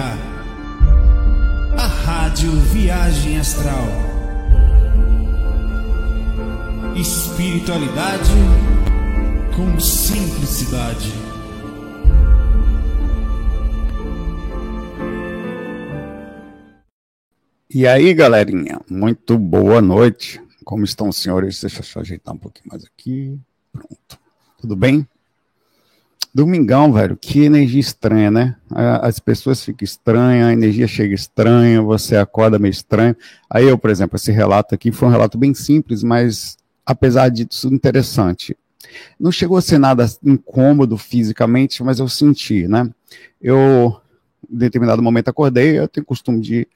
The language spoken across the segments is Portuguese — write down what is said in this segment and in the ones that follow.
A Rádio Viagem Astral. Espiritualidade com simplicidade. E aí, galerinha, muito boa noite. Como estão os senhores? Deixa eu só ajeitar um pouquinho mais aqui. Pronto. Tudo bem? Domingão, velho, que energia estranha, né? As pessoas ficam estranhas, a energia chega estranha, você acorda meio estranho. Aí eu, por exemplo, esse relato aqui foi um relato bem simples, mas apesar disso interessante. Não chegou a ser nada incômodo fisicamente, mas eu senti, né? Eu, em determinado momento, acordei, eu tenho costume de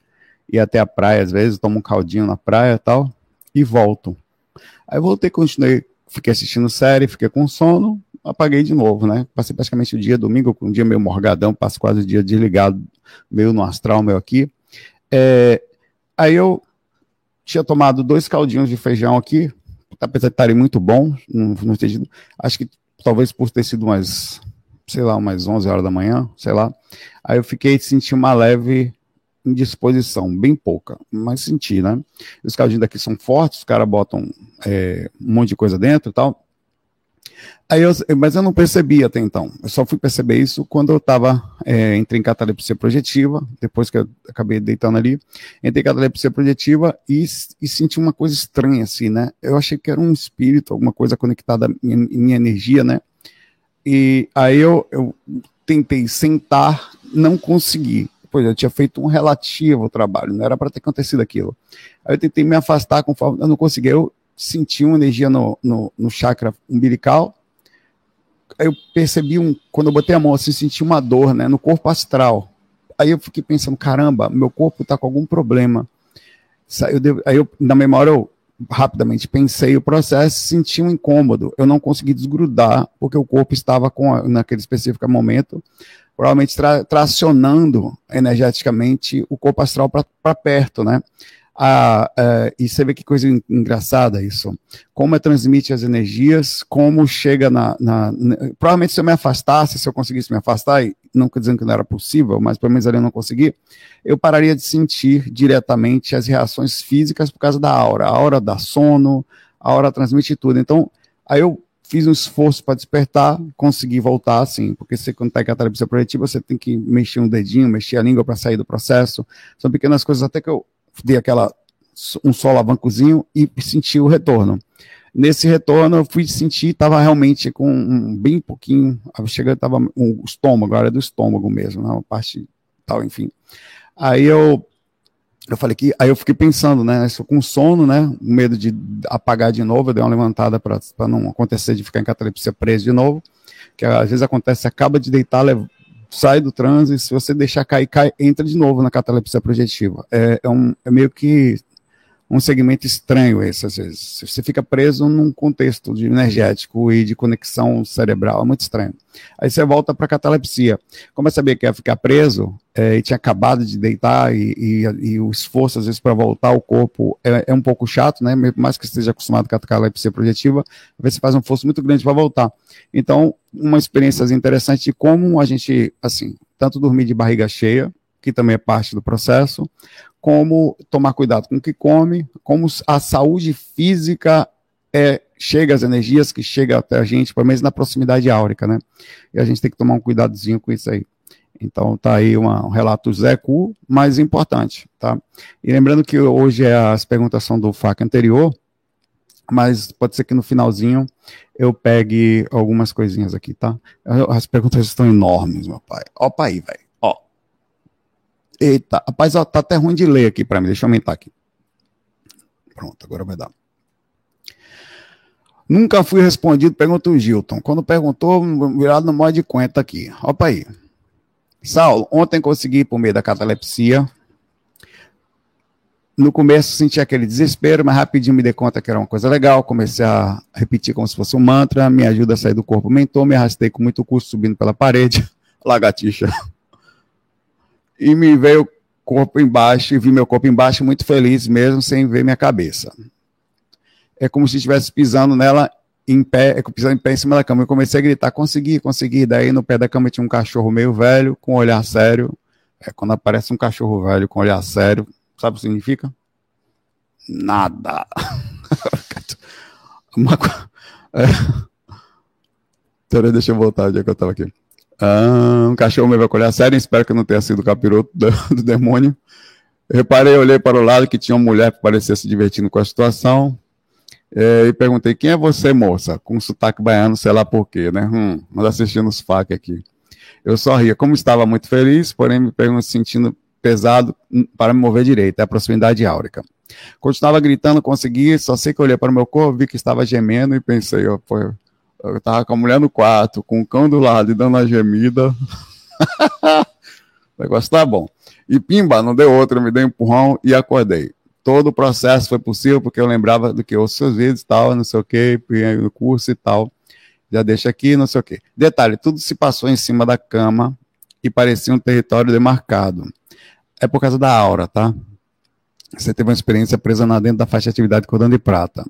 ir até a praia, às vezes, tomo um caldinho na praia e tal, e volto. Aí voltei, continuei, fiquei assistindo série, fiquei com sono, apaguei de novo, né? Passei praticamente o dia domingo, um dia meio morgadão, passo quase o dia desligado, meio no astral, meu aqui. É, aí eu tinha tomado dois caldinhos de feijão aqui, apesar de estarem muito bons, não, não acho que talvez por ter sido umas, sei lá, umas 11 horas da manhã, sei lá. Aí eu fiquei senti uma leve indisposição, bem pouca, mas senti, né? Os caldinhos daqui são fortes, os caras botam é, um monte de coisa dentro e tal. Aí eu, mas eu não percebi até então. Eu só fui perceber isso quando eu estava é, entrei em catalepsia projetiva, depois que eu acabei deitando ali, entrei em catalepsia projetiva e, e senti uma coisa estranha assim, né? Eu achei que era um espírito, alguma coisa conectada em minha energia, né? E aí eu, eu tentei sentar, não consegui. Pois eu tinha feito um relativo trabalho, não era para ter acontecido aquilo. Aí eu tentei me afastar conforme eu não consegui. Eu senti uma energia no, no, no chakra umbilical. Aí eu percebi, um, quando eu botei a mão assim, senti uma dor né, no corpo astral. Aí eu fiquei pensando, caramba, meu corpo está com algum problema. Aí eu, na memória, eu rapidamente pensei o processo, senti um incômodo. Eu não consegui desgrudar, porque o corpo estava com, naquele específico momento, provavelmente tra tracionando energeticamente o corpo astral para perto, né? A, e você vê que coisa engraçada isso. Como é transmite as energias, como chega na, na, na, Provavelmente se eu me afastasse, se eu conseguisse me afastar, e não dizendo que não era possível, mas pelo menos ali eu não consegui, eu pararia de sentir diretamente as reações físicas por causa da aura. A aura dá sono, a aura transmite tudo. Então, aí eu fiz um esforço para despertar, consegui voltar, assim, porque você, quando está em catalepsia projetiva, você tem que mexer um dedinho, mexer a língua para sair do processo. São pequenas coisas até que eu dei aquela um solavancozinho e senti o retorno. Nesse retorno, eu fui sentir, estava realmente com um, bem pouquinho, chegando, estava um estômago, era do estômago mesmo, né, uma parte tal, enfim. Aí eu, eu falei que, aí eu fiquei pensando, né, isso com sono, né, medo de apagar de novo, eu dei uma levantada para não acontecer de ficar em catalepsia preso de novo, que às vezes acontece, acaba de deitar, sai do transe, se você deixar cair, cai, entra de novo na catalepsia projetiva. É, é, um, é meio que um segmento estranho esse, às vezes. Você fica preso num contexto de energético e de conexão cerebral, é muito estranho. Aí você volta para a catalepsia. Como eu sabia que ia ficar preso, é, e tinha acabado de deitar, e, e, e o esforço, às vezes, para voltar ao corpo é, é, um pouco chato, né? Mais que esteja acostumado com a catalepsia projetiva, às vezes você faz um esforço muito grande para voltar. Então, uma experiência interessante de como a gente, assim, tanto dormir de barriga cheia, que também é parte do processo, como tomar cuidado com o que come, como a saúde física é, chega às energias que chega até a gente, pelo menos na proximidade áurica, né? E a gente tem que tomar um cuidadozinho com isso aí. Então tá aí uma, um relato Zé Cu, mais importante, tá? E lembrando que hoje é as perguntas são do FAC anterior, mas pode ser que no finalzinho eu pegue algumas coisinhas aqui, tá? As perguntas estão enormes, meu pai. Opa aí, velho. Eita, rapaz, ó, tá até ruim de ler aqui para mim. Deixa eu aumentar aqui. Pronto, agora vai dar. Nunca fui respondido, pergunta o Gilton. Quando perguntou, virado no modo de conta aqui. Opa aí. Saulo, ontem consegui ir por meio da catalepsia. No começo senti aquele desespero, mas rapidinho me dei conta que era uma coisa legal. Comecei a repetir como se fosse um mantra. Me ajuda a sair do corpo mentor. Me arrastei com muito custo subindo pela parede. Lagartixa e me veio o corpo embaixo, e vi meu corpo embaixo muito feliz mesmo, sem ver minha cabeça. É como se estivesse pisando nela em pé, é pisando em pé em cima da cama. Eu comecei a gritar, consegui, consegui. Daí no pé da cama tinha um cachorro meio velho, com um olhar sério, É quando aparece um cachorro velho com olhar sério, sabe o que significa? Nada. Uma, é, deixa eu voltar onde é que eu estava aqui. Ah, um cachorro me vai olhar sério, espero que não tenha sido o capiroto do, do demônio. reparei, olhei para o lado que tinha uma mulher que parecia se divertindo com a situação. É, e perguntei, quem é você, moça? Com sotaque baiano, sei lá por quê, né? Hum, nós assistindo os FAC aqui. Eu só ria. Como estava muito feliz, porém me sentindo pesado hum, para me mover direito. É a proximidade áurica. Continuava gritando, consegui, só sei que olhei para o meu corpo, vi que estava gemendo e pensei, ó, pô, eu estava com a mulher no quarto, com o cão do lado e dando a gemida. o negócio tá bom. E pimba, não deu outra, me deu um empurrão e acordei todo o processo foi possível porque eu lembrava do que os seus vídeos e tal, não sei o que, no curso e tal. Já deixa aqui, não sei o que. Detalhe, tudo se passou em cima da cama e parecia um território demarcado. É por causa da aura, tá? Você teve uma experiência presa na dentro da faixa de atividade cordão de prata.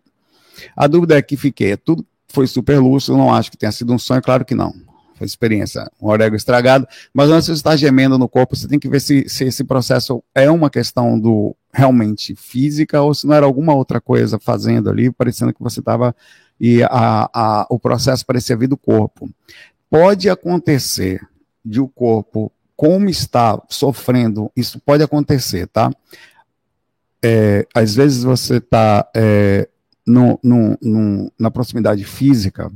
A dúvida é que fiquei, é tudo foi super lúcido, não acho que tenha sido um sonho, claro que não foi experiência, um orégano estragado, mas antes de estar gemendo no corpo, você tem que ver se, se esse processo é uma questão do realmente física ou se não era alguma outra coisa fazendo ali, parecendo que você estava e a, a, o processo parecia vir do corpo. Pode acontecer de o corpo, como está sofrendo, isso pode acontecer, tá? É, às vezes você está é, no, no, no, na proximidade física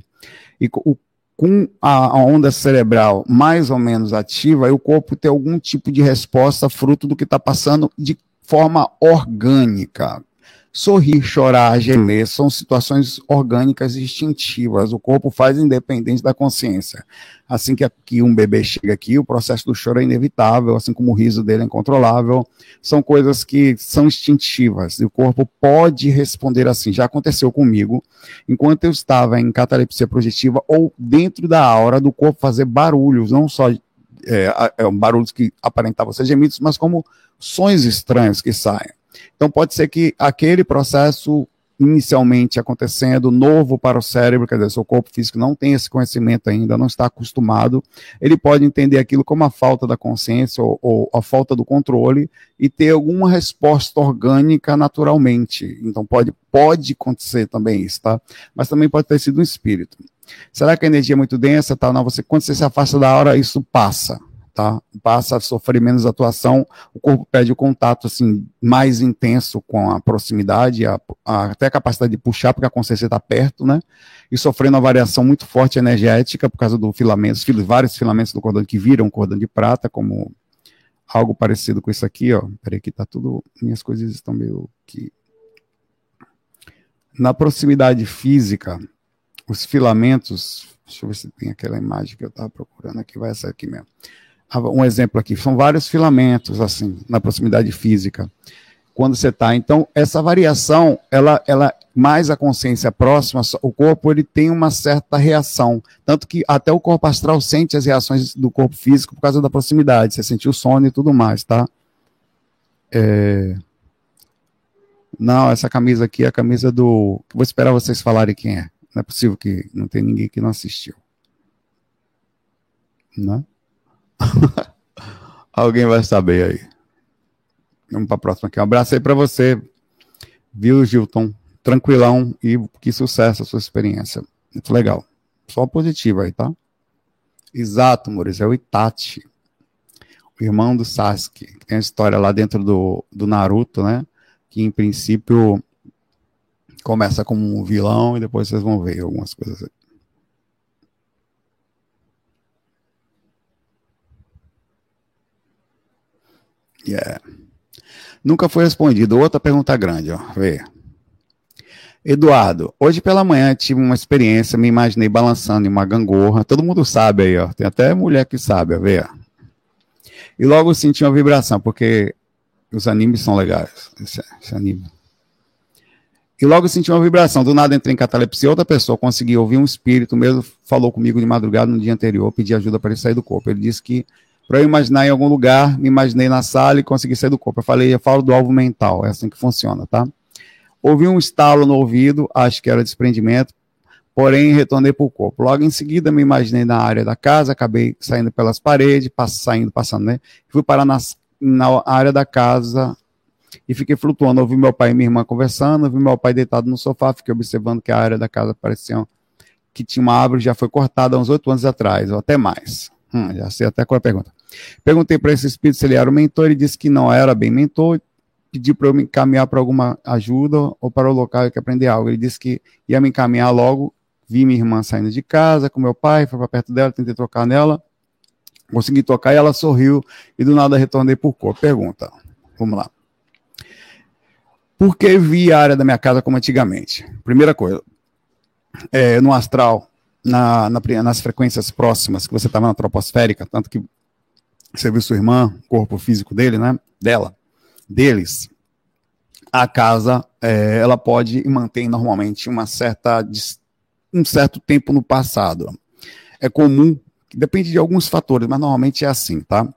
e o com a, onda cerebral mais ou menos ativa, o corpo tem algum tipo de resposta fruto do que está passando de forma orgânica. Sorrir, chorar, gemer são situações orgânicas e instintivas. O corpo faz independente da consciência. Assim que, um bebê chega aqui, o processo do choro é inevitável, assim como o riso dele é incontrolável. São coisas que são instintivas. E o corpo pode responder assim. Já aconteceu comigo, enquanto eu estava em catalepsia projetiva ou dentro da aura do corpo fazer barulhos, não só é, é, barulhos que aparentavam ser gemidos, mas como sons estranhos que saem. Então, pode ser que aquele processo inicialmente acontecendo, novo para o cérebro, quer dizer, seu corpo físico não tem esse conhecimento ainda, não está acostumado, ele pode entender aquilo como a falta da consciência ou, ou a falta do controle e ter alguma resposta orgânica naturalmente. Então pode, pode acontecer também isso, tá? Mas também pode ter sido um espírito. Será que a energia é muito densa? Tá? Não, você, quando você se afasta da hora, isso passa tá? Passa a sofrer menos atuação, o corpo perde o contato assim mais intenso com a proximidade, a, a, até a capacidade de puxar porque a consciência está perto, né? E sofrendo uma variação muito forte energética por causa do filamento, vários filamentos do cordão que viram cordão de prata, como algo parecido com isso aqui, ó. Peraí que tá tudo, minhas coisas estão meio que na proximidade física, os filamentos, deixa eu ver se tem aquela imagem que eu estava procurando aqui, vai essa aqui mesmo um exemplo aqui, são vários filamentos, assim, na proximidade física, quando você está. Então, essa variação, ela, ela, mais a consciência próxima, o corpo, ele tem uma certa reação. Tanto que até o corpo astral sente as reações do corpo físico por causa da proximidade. Você sentiu o sono e tudo mais, tá? É... Não, essa camisa aqui é a camisa do. Vou esperar vocês falarem quem é. Não é possível que não tem ninguém que não assistiu. Não? Alguém vai saber aí. Vamos para a próxima aqui. Um abraço aí para você, viu, Gilton? Tranquilão e que sucesso a sua experiência. Muito legal. Só positivo aí, tá? Exato, Maurício. É o Itachi, o irmão do Sasuke. Tem a história lá dentro do, do Naruto, né? Que em princípio começa como um vilão e depois vocês vão ver algumas coisas aí. Yeah. Nunca foi respondido. Outra pergunta grande, ó. Vê. Eduardo, hoje pela manhã tive uma experiência, me imaginei balançando em uma gangorra. Todo mundo sabe aí, ó. Tem até mulher que sabe, ó. Vê. E logo senti uma vibração, porque os animes são legais. Esse, esse anime. E logo senti uma vibração. Do nada entrei em catalepsia. Outra pessoa conseguiu ouvir um espírito mesmo, falou comigo de madrugada no dia anterior, pedi ajuda para ele sair do corpo. Ele disse que para eu imaginar em algum lugar, me imaginei na sala e consegui sair do corpo. Eu falei, eu falo do alvo mental, é assim que funciona, tá? Ouvi um estalo no ouvido, acho que era desprendimento. porém retornei para o corpo. Logo em seguida, me imaginei na área da casa, acabei saindo pelas paredes, pass saindo, passando, né? Fui parar nas, na área da casa e fiquei flutuando. Ouvi meu pai e minha irmã conversando, ouvi meu pai deitado no sofá, fiquei observando que a área da casa parecia que tinha uma árvore já foi cortada há uns oito anos atrás, ou até mais. Hum, já sei até qual é a pergunta. Perguntei para esse espírito se ele era o mentor, ele disse que não era bem mentor, pediu para eu me encaminhar para alguma ajuda ou para o local que aprender algo. Ele disse que ia me encaminhar logo. Vi minha irmã saindo de casa com meu pai, fui para perto dela, tentei tocar nela, consegui tocar e ela sorriu e do nada retornei por cor. Pergunta, vamos lá. Por que vi a área da minha casa como antigamente? Primeira coisa, é, no astral, na, na, nas frequências próximas que você estava na troposférica, tanto que você viu sua irmã, corpo físico dele, né? Dela, deles, a casa é, ela pode manter normalmente uma certa um certo tempo no passado. É comum, depende de alguns fatores, mas normalmente é assim, tá?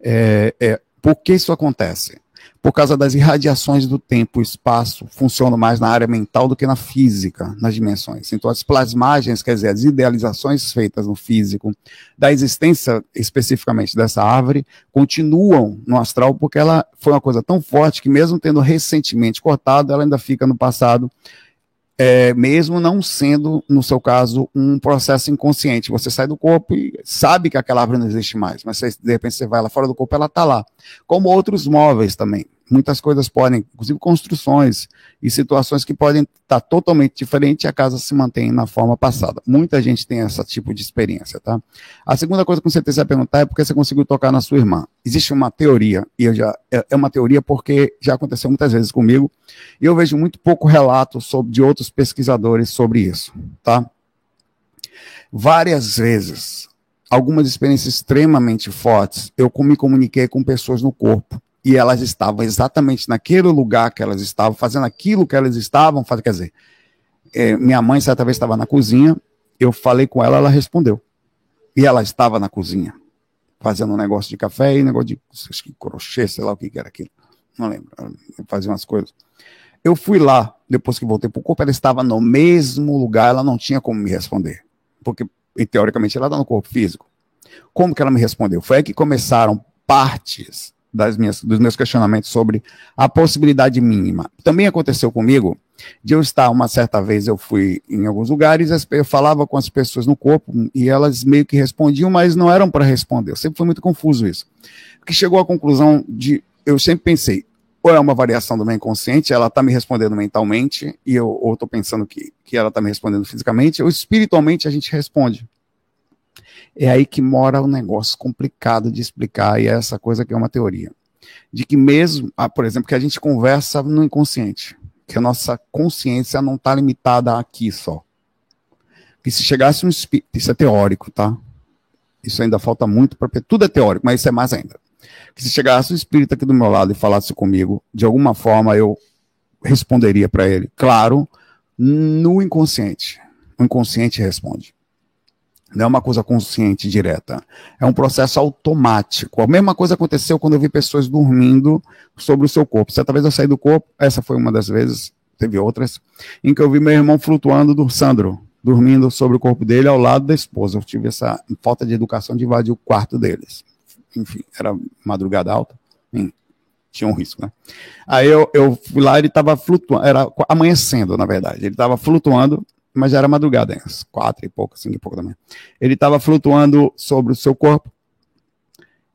É, é, por que isso acontece? Por causa das irradiações do tempo e espaço, funcionam mais na área mental do que na física, nas dimensões. Então, as plasmagens, quer dizer, as idealizações feitas no físico, da existência especificamente dessa árvore, continuam no astral, porque ela foi uma coisa tão forte que, mesmo tendo recentemente cortado, ela ainda fica no passado é, mesmo não sendo, no seu caso, um processo inconsciente. Você sai do corpo e sabe que aquela árvore não existe mais, mas você, de repente você vai lá fora do corpo, ela está lá. Como outros móveis também muitas coisas podem, inclusive construções e situações que podem estar totalmente diferentes e a casa se mantém na forma passada. Muita gente tem esse tipo de experiência, tá? A segunda coisa que você precisa perguntar é por que você conseguiu tocar na sua irmã. Existe uma teoria, e eu já, é, é uma teoria porque já aconteceu muitas vezes comigo, e eu vejo muito pouco relato sobre, de outros pesquisadores sobre isso, tá? Várias vezes, algumas experiências extremamente fortes, eu me comuniquei com pessoas no corpo e elas estavam exatamente naquele lugar que elas estavam, fazendo aquilo que elas estavam fazendo. Quer dizer, é, minha mãe certa vez estava na cozinha, eu falei com ela, ela respondeu. E ela estava na cozinha, fazendo um negócio de café e negócio de crochê, sei lá o que era aquilo. Não lembro, fazia umas coisas. Eu fui lá, depois que voltei para o corpo, ela estava no mesmo lugar, ela não tinha como me responder. Porque, teoricamente, ela está no corpo físico. Como que ela me respondeu? Foi aí que começaram partes das minhas, dos meus questionamentos sobre a possibilidade mínima. Também aconteceu comigo de eu estar, uma certa vez eu fui em alguns lugares, eu falava com as pessoas no corpo e elas meio que respondiam, mas não eram para responder. Eu sempre foi muito confuso isso. Porque chegou à conclusão de, eu sempre pensei, ou é uma variação do meu inconsciente, ela está me respondendo mentalmente, e eu, ou estou pensando que, que ela está me respondendo fisicamente, ou espiritualmente a gente responde. É aí que mora o um negócio complicado de explicar, e é essa coisa que é uma teoria. De que mesmo, ah, por exemplo, que a gente conversa no inconsciente, que a nossa consciência não está limitada aqui só. Que se chegasse um espírito, isso é teórico, tá? Isso ainda falta muito para. Tudo é teórico, mas isso é mais ainda. Que se chegasse um espírito aqui do meu lado e falasse comigo, de alguma forma eu responderia para ele. Claro, no inconsciente. O inconsciente responde. Não é uma coisa consciente direta. É um processo automático. A mesma coisa aconteceu quando eu vi pessoas dormindo sobre o seu corpo. Certa vez eu saí do corpo, essa foi uma das vezes, teve outras, em que eu vi meu irmão flutuando do Sandro, dormindo sobre o corpo dele ao lado da esposa. Eu tive essa falta de educação de invadir o quarto deles. Enfim, era madrugada alta. Enfim, tinha um risco, né? Aí eu, eu fui lá, ele estava flutuando, era amanhecendo, na verdade. Ele estava flutuando mas já era madrugada, às quatro e pouco, cinco e pouco da manhã. Ele estava flutuando sobre o seu corpo.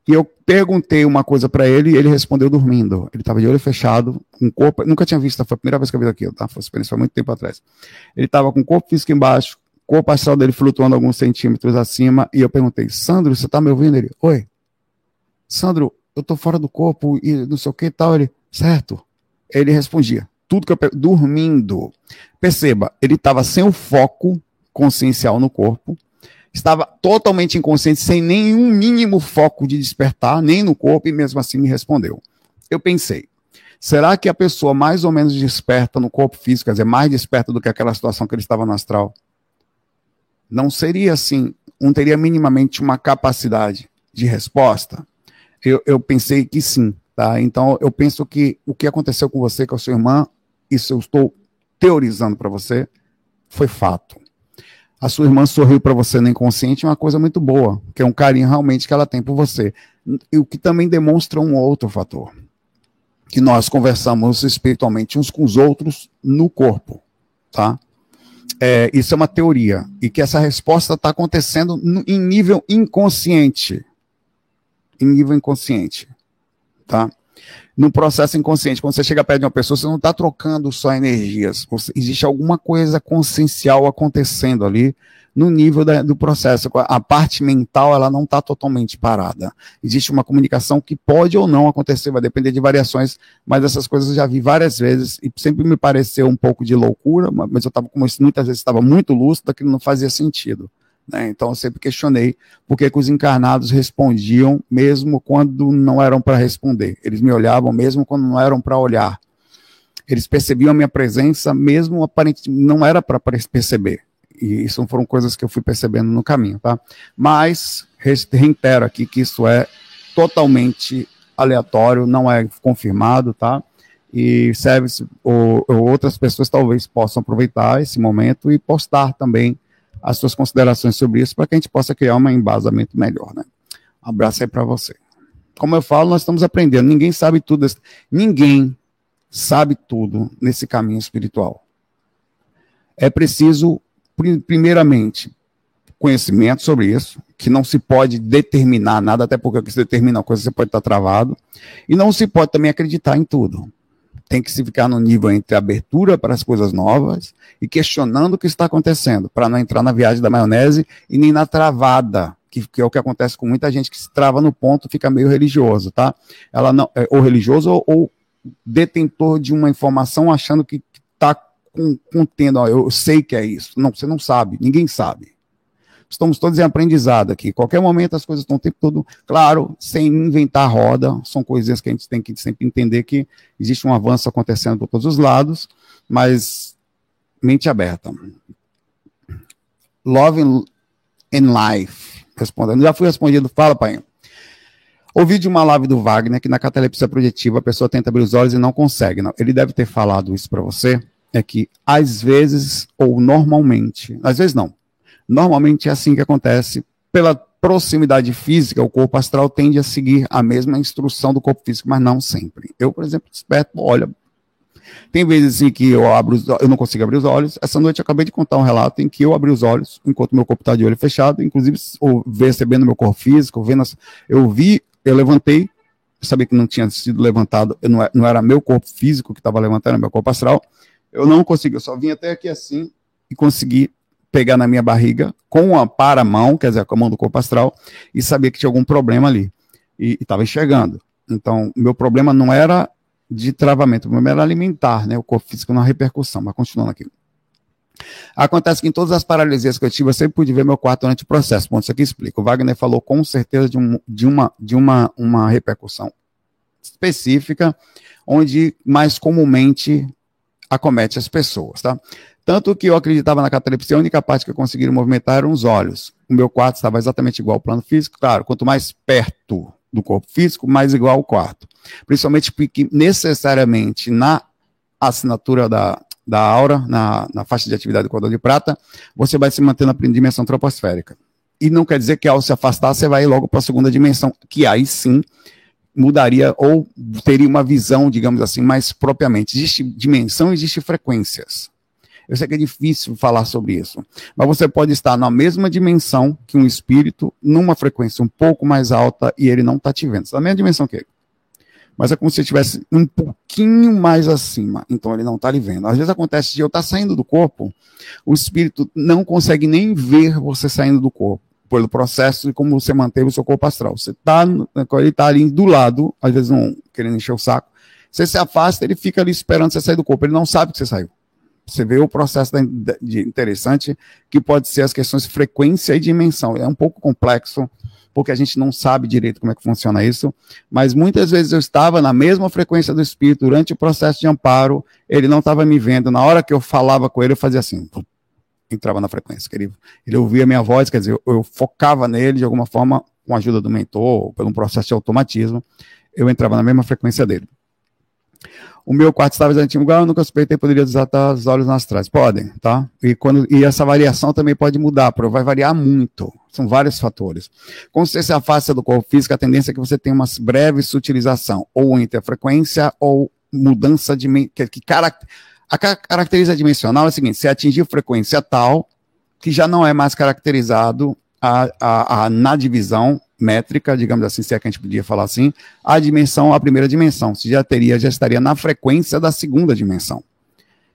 E eu perguntei uma coisa para ele e ele respondeu dormindo. Ele estava de olho fechado, com corpo. Nunca tinha visto, foi a primeira vez que eu vi aquilo, tá? Foi experiência muito tempo atrás. Ele estava com o corpo físico embaixo, corpo astral dele flutuando alguns centímetros acima. E eu perguntei, Sandro, você está me ouvindo? Ele, oi. Sandro, eu estou fora do corpo e não sei o que e tal. Ele, certo. Ele respondia, tudo que eu dormindo. Perceba, ele estava sem o foco consciencial no corpo, estava totalmente inconsciente, sem nenhum mínimo foco de despertar, nem no corpo, e mesmo assim me respondeu. Eu pensei, será que a pessoa mais ou menos desperta no corpo físico, quer dizer, mais desperta do que aquela situação que ele estava no astral? Não seria assim, não teria minimamente uma capacidade de resposta? Eu, eu pensei que sim, tá? Então eu penso que o que aconteceu com você, com a sua irmã, isso eu estou teorizando para você, foi fato. a sua irmã sorriu para você no inconsciente é uma coisa muito boa, que é um carinho realmente que ela tem por você. E o que também demonstra um outro fator, que nós conversamos espiritualmente uns com os outros no corpo, tá? É, isso é uma teoria, e que essa resposta está acontecendo no, em nível inconsciente. Em nível inconsciente, tá? No processo inconsciente. Quando você chega perto de uma pessoa, você não está trocando só energias. Existe alguma coisa consciencial acontecendo ali no nível da, do processo. A parte mental ela não está totalmente parada. Existe uma comunicação que pode ou não acontecer, vai depender de variações, mas essas coisas eu já vi várias vezes e sempre me pareceu um pouco de loucura, mas eu estava como muitas vezes estava muito lúcido, que não fazia sentido. Né? Então eu sempre questionei por que, que os encarnados respondiam mesmo quando não eram para responder. Eles me olhavam mesmo quando não eram para olhar. Eles percebiam a minha presença mesmo aparentemente não era para perceber. E isso foram coisas que eu fui percebendo no caminho, tá? Mas reitero aqui que isso é totalmente aleatório, não é confirmado, tá? E serve ou, ou outras pessoas talvez possam aproveitar esse momento e postar também as suas considerações sobre isso para que a gente possa criar um embasamento melhor, né? Um abraço aí para você. Como eu falo, nós estamos aprendendo. Ninguém sabe tudo. Ninguém sabe tudo nesse caminho espiritual. É preciso, primeiramente, conhecimento sobre isso, que não se pode determinar nada, até porque se determina a coisa você pode estar travado, e não se pode também acreditar em tudo tem que se ficar no nível entre abertura para as coisas novas e questionando o que está acontecendo, para não entrar na viagem da maionese e nem na travada, que, que, é o que acontece com muita gente que se trava no ponto, fica meio religioso, tá? Ela não, é, ou religioso ou, ou detentor de uma informação achando que está contendo, ó, eu sei que é isso. Não, você não sabe, ninguém sabe. Estamos todos em aprendizado aqui. Qualquer momento as coisas estão o tempo todo, claro, sem inventar roda, são coisinhas que a gente tem que sempre entender que existe um avanço acontecendo por todos os lados, mas mente aberta. Love and Life. Respondendo. Já fui respondido. Fala, pai. Ouvi de uma live do Wagner que na catalepsia projetiva a pessoa tenta abrir os olhos e não consegue. Não. Ele deve ter falado isso para você. É que às vezes, ou normalmente, às vezes não, Normalmente é assim que acontece. Pela proximidade física, o corpo astral tende a seguir a mesma instrução do corpo físico, mas não sempre. Eu, por exemplo, desperto, olha. Tem vezes em que eu abro, eu não consigo abrir os olhos. Essa noite eu acabei de contar um relato em que eu abri os olhos enquanto meu corpo está de olho fechado, inclusive recebendo meu corpo físico, vendo, eu vi, eu levantei, eu sabia que não tinha sido levantado, não era, não era meu corpo físico que estava levantando, era meu corpo astral. Eu não consegui, eu só vim até aqui assim e consegui pegar na minha barriga com a para mão, quer dizer, com a mão do corpo astral, e sabia que tinha algum problema ali. E estava enxergando. Então, meu problema não era de travamento, o problema era alimentar, né? O corpo físico não repercussão, mas continuando aqui. Acontece que em todas as paralisias que eu tive, eu sempre pude ver meu quarto durante o processo. Bom, isso aqui explica. O Wagner falou com certeza de, um, de, uma, de uma, uma repercussão específica, onde mais comumente acomete as pessoas, tá? Tanto que eu acreditava na catalepsia, a única parte que eu conseguia movimentar eram os olhos. O meu quarto estava exatamente igual ao plano físico, claro, quanto mais perto do corpo físico, mais igual ao quarto. Principalmente porque necessariamente na assinatura da, da aura, na, na faixa de atividade do cordão de prata, você vai se manter na dimensão troposférica. E não quer dizer que ao se afastar, você vai logo para a segunda dimensão, que aí sim mudaria ou teria uma visão, digamos assim, mais propriamente. Existe dimensão, existe frequências. Eu sei que é difícil falar sobre isso, mas você pode estar na mesma dimensão que um espírito, numa frequência um pouco mais alta, e ele não está te vendo. Está na mesma dimensão que ele. Mas é como se estivesse um pouquinho mais acima, então ele não está lhe vendo. Às vezes acontece de eu estar tá saindo do corpo, o espírito não consegue nem ver você saindo do corpo pelo processo de como você manteve o seu corpo astral. Você está, ele está ali do lado, às vezes não querendo encher o saco. Você se afasta, ele fica ali esperando você sair do corpo. Ele não sabe que você saiu. Você vê o processo de interessante, que pode ser as questões de frequência e dimensão. É um pouco complexo, porque a gente não sabe direito como é que funciona isso, mas muitas vezes eu estava na mesma frequência do espírito durante o processo de amparo, ele não estava me vendo. Na hora que eu falava com ele, eu fazia assim, entrava na frequência. Ele, ele ouvia a minha voz, quer dizer, eu, eu focava nele de alguma forma, com a ajuda do mentor, ou por um processo de automatismo, eu entrava na mesma frequência dele. O meu quarto estava exatamente igual, eu nunca suspeitei, poderia desatar os olhos nas trás. Podem, tá? E, quando, e essa variação também pode mudar, vai variar muito. São vários fatores. Quando você se afasta do corpo físico, a tendência é que você tenha uma breve sutilização, ou interfrequência, ou mudança de. Que, que a característica dimensional é a seguinte: você atingir frequência tal, que já não é mais caracterizado a, a, a, na divisão métrica, digamos assim, se é que a gente podia falar assim, a dimensão, a primeira dimensão. Se já teria, já estaria na frequência da segunda dimensão.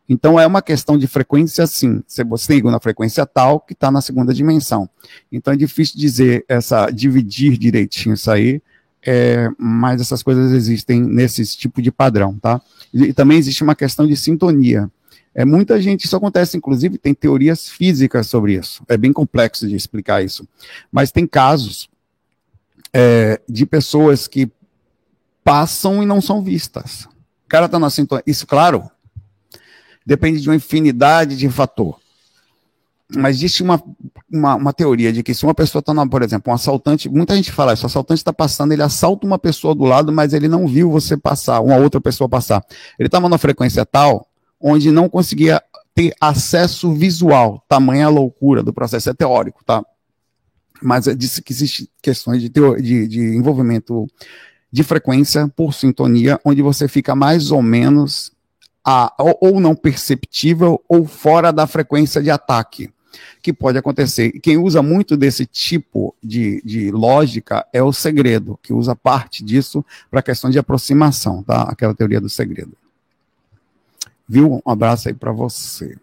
Então é uma questão de frequência, sim. Você tem uma frequência tal que está na segunda dimensão. Então é difícil dizer essa, dividir direitinho isso aí, é, mas essas coisas existem nesse tipo de padrão, tá? E, e também existe uma questão de sintonia. É, muita gente, isso acontece, inclusive, tem teorias físicas sobre isso. É bem complexo de explicar isso. Mas tem casos é, de pessoas que passam e não são vistas. O cara está na sintonia. Isso, claro, depende de uma infinidade de fator. Mas existe uma, uma, uma teoria de que se uma pessoa está, por exemplo, um assaltante, muita gente fala isso, o assaltante está passando, ele assalta uma pessoa do lado, mas ele não viu você passar, uma outra pessoa passar. Ele estava na frequência tal, onde não conseguia ter acesso visual, tamanha loucura do processo, é teórico, tá? Mas disse que existe questões de, de, de envolvimento de frequência por sintonia, onde você fica mais ou menos a, ou, ou não perceptível ou fora da frequência de ataque que pode acontecer. Quem usa muito desse tipo de, de lógica é o segredo, que usa parte disso para a questão de aproximação, tá? Aquela teoria do segredo. Viu? Um abraço aí para você.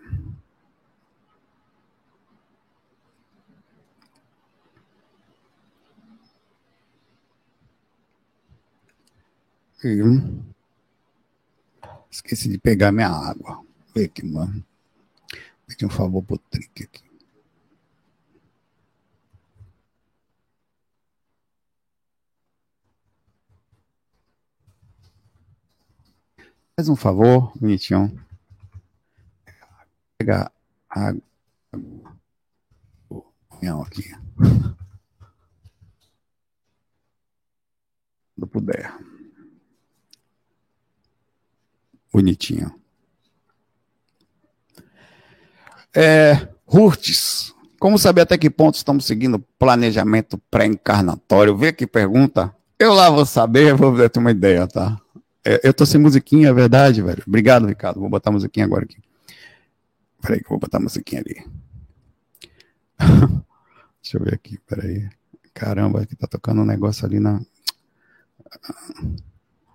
Esqueci de pegar minha água. Vê aqui, mano. Pedi um favor pro Trick aqui. Faz um favor, bonitinho. Pegar água. Não, aqui. Quando puder. Bonitinho. É, como saber até que ponto estamos seguindo planejamento pré-encarnatório? Vê que pergunta. Eu lá vou saber, vou ter uma ideia, tá? É, eu tô sem musiquinha, é verdade, velho. Obrigado, Ricardo. Vou botar musiquinha agora aqui. Peraí que eu vou botar musiquinha ali. Deixa eu ver aqui, peraí. Caramba, aqui tá tocando um negócio ali na.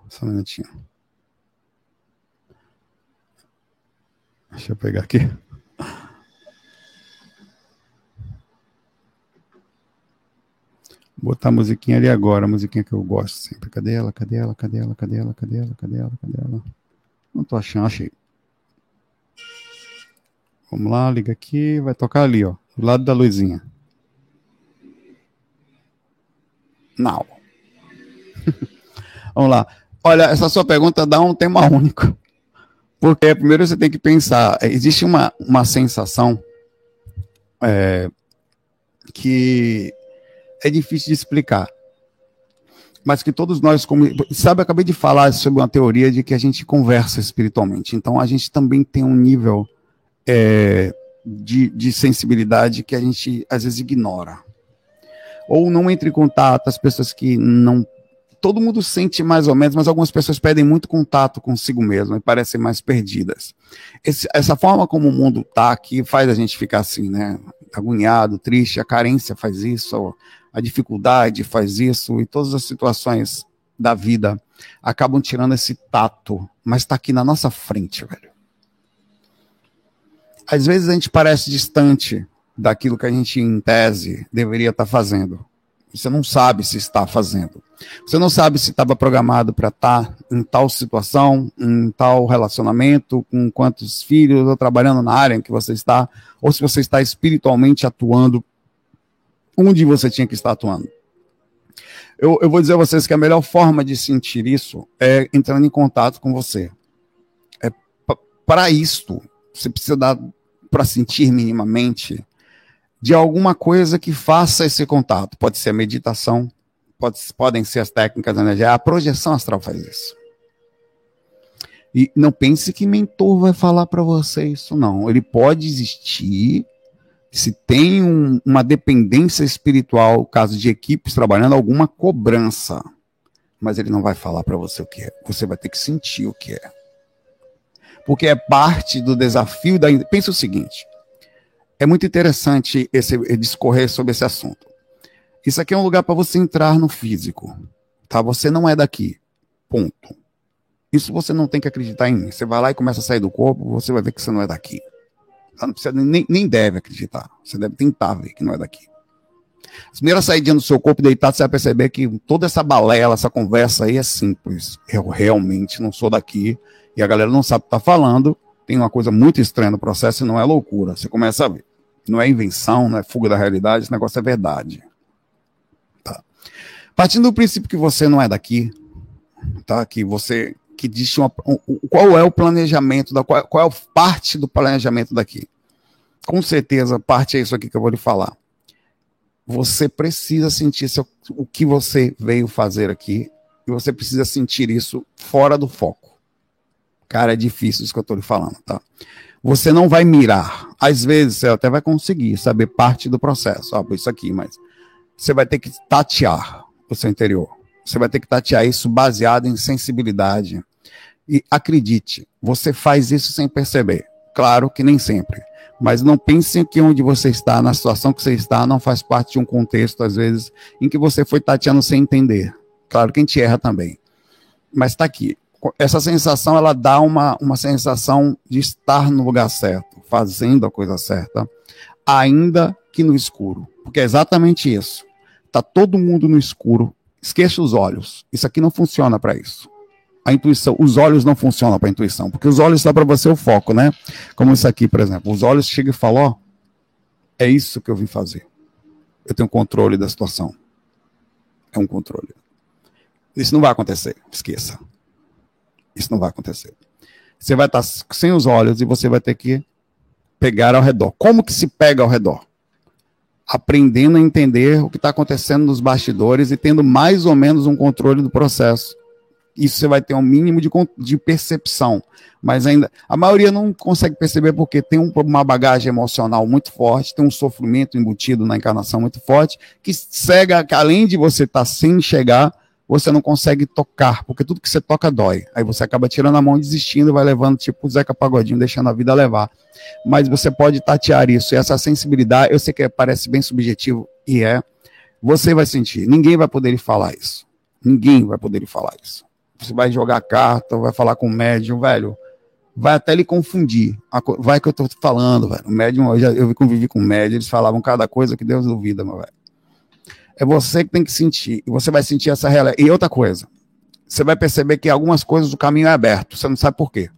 Só um minutinho. Deixa eu pegar aqui. Vou botar a musiquinha ali agora, a musiquinha que eu gosto sempre. Cadê ela? Cadê ela? Cadê ela? Cadê ela? Cadê ela? Cadê ela? Cadê ela? Não tô achando, achei. Vamos lá, liga aqui, vai tocar ali, ó, do lado da luzinha. Não. Vamos lá. Olha, essa sua pergunta dá um tema único. Porque primeiro você tem que pensar, é, existe uma, uma sensação é, que é difícil de explicar. Mas que todos nós, como, sabe, eu acabei de falar sobre uma teoria de que a gente conversa espiritualmente. Então a gente também tem um nível é, de, de sensibilidade que a gente às vezes ignora. Ou não entra em contato, as pessoas que não todo mundo sente mais ou menos, mas algumas pessoas perdem muito contato consigo mesmo e parecem mais perdidas. Esse, essa forma como o mundo está aqui faz a gente ficar assim, né? Agoniado, triste, a carência faz isso, a dificuldade faz isso, e todas as situações da vida acabam tirando esse tato, mas está aqui na nossa frente, velho. Às vezes a gente parece distante daquilo que a gente, em tese, deveria estar tá fazendo. Você não sabe se está fazendo. Você não sabe se estava programado para estar tá em tal situação, em tal relacionamento, com quantos filhos, ou trabalhando na área em que você está, ou se você está espiritualmente atuando onde você tinha que estar atuando. Eu, eu vou dizer a vocês que a melhor forma de sentir isso é entrando em contato com você. É para isto, você precisa dar para sentir minimamente de alguma coisa que faça esse contato. Pode ser a meditação, pode, podem ser as técnicas da energia. A projeção astral faz isso. E não pense que mentor vai falar para você isso, não. Ele pode existir se tem um, uma dependência espiritual, caso de equipes trabalhando, alguma cobrança. Mas ele não vai falar para você o que é. Você vai ter que sentir o que é. Porque é parte do desafio da. Pensa o seguinte: é muito interessante esse discorrer sobre esse assunto. Isso aqui é um lugar para você entrar no físico. Tá? Você não é daqui. Ponto. Isso você não tem que acreditar em. Você vai lá e começa a sair do corpo, você vai ver que você não é daqui. Você não precisa, nem, nem deve acreditar. Você deve tentar ver que não é daqui. As primeiras saídas do seu corpo deitado, você vai perceber que toda essa balela, essa conversa aí é simples. Eu realmente não sou daqui. E a galera não sabe o que está falando. Tem uma coisa muito estranha no processo e não é loucura. Você começa a ver. Não é invenção, não é fuga da realidade, esse negócio é verdade. Tá. Partindo do princípio que você não é daqui, tá? Que você que diz uma, um, qual é o planejamento da qual, qual é parte do planejamento daqui. Com certeza, parte é isso aqui que eu vou lhe falar. Você precisa sentir seu, o que você veio fazer aqui e você precisa sentir isso fora do foco. Cara, é difícil isso que eu estou lhe falando, tá? Você não vai mirar. Às vezes você até vai conseguir saber parte do processo. Ah, isso aqui, mas você vai ter que tatear o seu interior. Você vai ter que tatear isso baseado em sensibilidade. E acredite, você faz isso sem perceber. Claro que nem sempre. Mas não pense que onde você está, na situação que você está, não faz parte de um contexto, às vezes, em que você foi tateando sem entender. Claro que a gente erra também. Mas está aqui. Essa sensação, ela dá uma, uma sensação de estar no lugar certo, fazendo a coisa certa, ainda que no escuro. Porque é exatamente isso. Está todo mundo no escuro, Esqueça os olhos. Isso aqui não funciona para isso. A intuição, os olhos não funcionam para intuição, porque os olhos dá para você o foco, né? Como isso aqui, por exemplo. Os olhos chegam e falam: ó, é isso que eu vim fazer. Eu tenho controle da situação. É um controle. Isso não vai acontecer. Esqueça. Isso não vai acontecer. Você vai estar sem os olhos e você vai ter que pegar ao redor. Como que se pega ao redor? aprendendo a entender o que está acontecendo nos bastidores e tendo mais ou menos um controle do processo. Isso você vai ter um mínimo de, de percepção, mas ainda a maioria não consegue perceber porque tem um, uma bagagem emocional muito forte, tem um sofrimento embutido na encarnação muito forte, que cega, que além de você estar tá sem enxergar, você não consegue tocar, porque tudo que você toca dói. Aí você acaba tirando a mão, desistindo, vai levando, tipo o Zeca Pagodinho, deixando a vida levar. Mas você pode tatear isso, e essa sensibilidade, eu sei que parece bem subjetivo, e é, você vai sentir. Ninguém vai poder lhe falar isso. Ninguém vai poder lhe falar isso. Você vai jogar carta, vai falar com o médium, velho, vai até lhe confundir. Vai que eu tô falando, velho. O médium, eu, já, eu convivi com o médium, eles falavam cada coisa que Deus duvida, meu velho. É você que tem que sentir. E você vai sentir essa realidade. E outra coisa, você vai perceber que algumas coisas o caminho é aberto. Você não sabe por quê.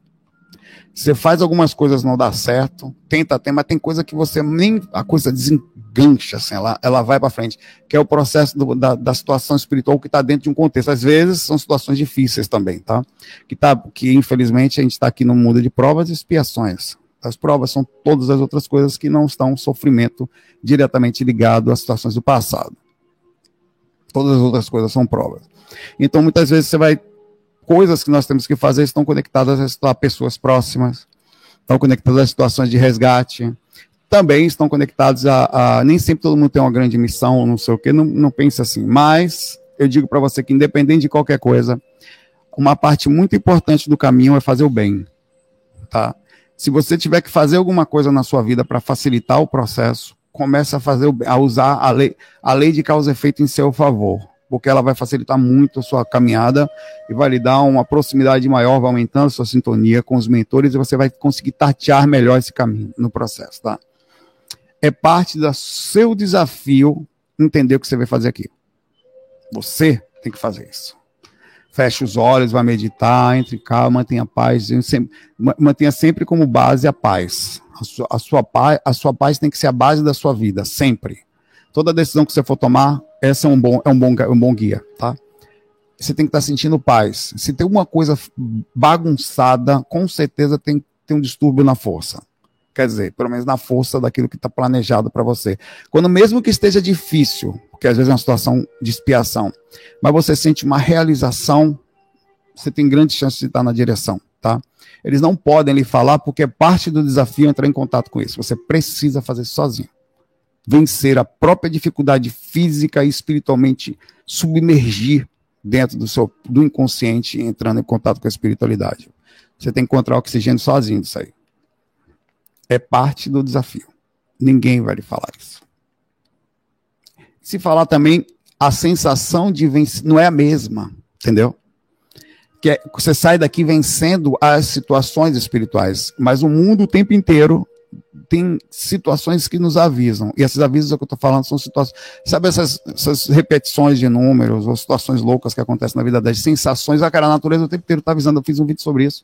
Você faz algumas coisas não dá certo, tenta ter, mas tem coisa que você nem a coisa desengancha, assim, ela, ela vai para frente, que é o processo do, da, da situação espiritual que está dentro de um contexto. Às vezes são situações difíceis também, tá? Que tá, que infelizmente a gente está aqui no mundo de provas e expiações. As provas são todas as outras coisas que não estão sofrimento diretamente ligado às situações do passado. Todas as outras coisas são provas. Então, muitas vezes você vai. Coisas que nós temos que fazer estão conectadas a pessoas próximas, estão conectadas a situações de resgate, também estão conectados a, a, Nem sempre todo mundo tem uma grande missão, não sei o quê, não, não pense assim. Mas eu digo para você que, independente de qualquer coisa, uma parte muito importante do caminho é fazer o bem. Tá? Se você tiver que fazer alguma coisa na sua vida para facilitar o processo, começa a fazer a usar a lei, a lei de causa e efeito em seu favor, porque ela vai facilitar muito a sua caminhada e vai lhe dar uma proximidade maior, vai aumentando sua sintonia com os mentores e você vai conseguir tatear melhor esse caminho no processo, tá? É parte do seu desafio entender o que você vai fazer aqui. Você tem que fazer isso. Feche os olhos, vai meditar, entre calma, mantenha paz, mantenha sempre como base a paz. A sua, a, sua paz, a sua paz tem que ser a base da sua vida, sempre. Toda decisão que você for tomar, essa é um bom, é um bom, é um bom guia, tá? Você tem que estar sentindo paz. Se tem uma coisa bagunçada, com certeza tem, tem um distúrbio na força. Quer dizer, pelo menos na força daquilo que está planejado para você. Quando mesmo que esteja difícil, porque às vezes é uma situação de expiação, mas você sente uma realização, você tem grande chance de estar na direção tá? Eles não podem lhe falar porque é parte do desafio entrar em contato com isso. Você precisa fazer sozinho. Vencer a própria dificuldade física e espiritualmente submergir dentro do seu do inconsciente entrando em contato com a espiritualidade. Você tem que encontrar oxigênio sozinho disso aí. É parte do desafio. Ninguém vai lhe falar isso. Se falar também, a sensação de vencer não é a mesma, entendeu? Que é, você sai daqui vencendo as situações espirituais, mas o mundo o tempo inteiro tem situações que nos avisam. E esses avisos é que eu estou falando são situações. Sabe essas, essas, repetições de números ou situações loucas que acontecem na vida das sensações? Ah, cara, a natureza o tempo inteiro está avisando. Eu fiz um vídeo sobre isso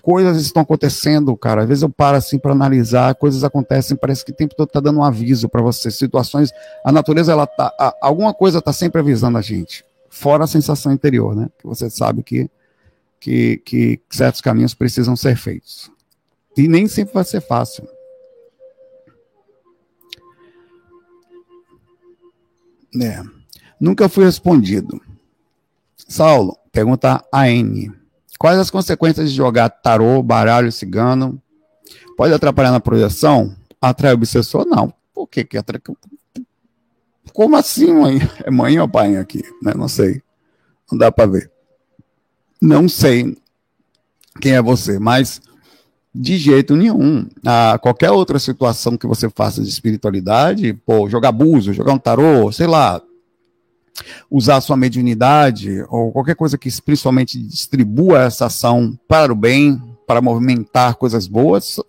coisas estão acontecendo, cara. Às vezes eu paro assim para analisar, coisas acontecem, parece que o tempo todo tá dando um aviso para você, situações, a natureza ela tá, a, alguma coisa tá sempre avisando a gente, fora a sensação interior, né? Que você sabe que que, que certos caminhos precisam ser feitos. E nem sempre vai ser fácil. É. Nunca fui respondido. Saulo, pergunta a N. Quais as consequências de jogar tarô, baralho, cigano? Pode atrapalhar na projeção? Atrai obsessor? Não. Por que que atrai? Como assim, mãe? É mãe ou pai aqui? Né? Não sei. Não dá para ver. Não sei quem é você, mas de jeito nenhum. Ah, qualquer outra situação que você faça de espiritualidade, pô, jogar buzo, jogar um tarô, sei lá, usar sua mediunidade ou qualquer coisa que principalmente distribua essa ação para o bem, para movimentar coisas boas,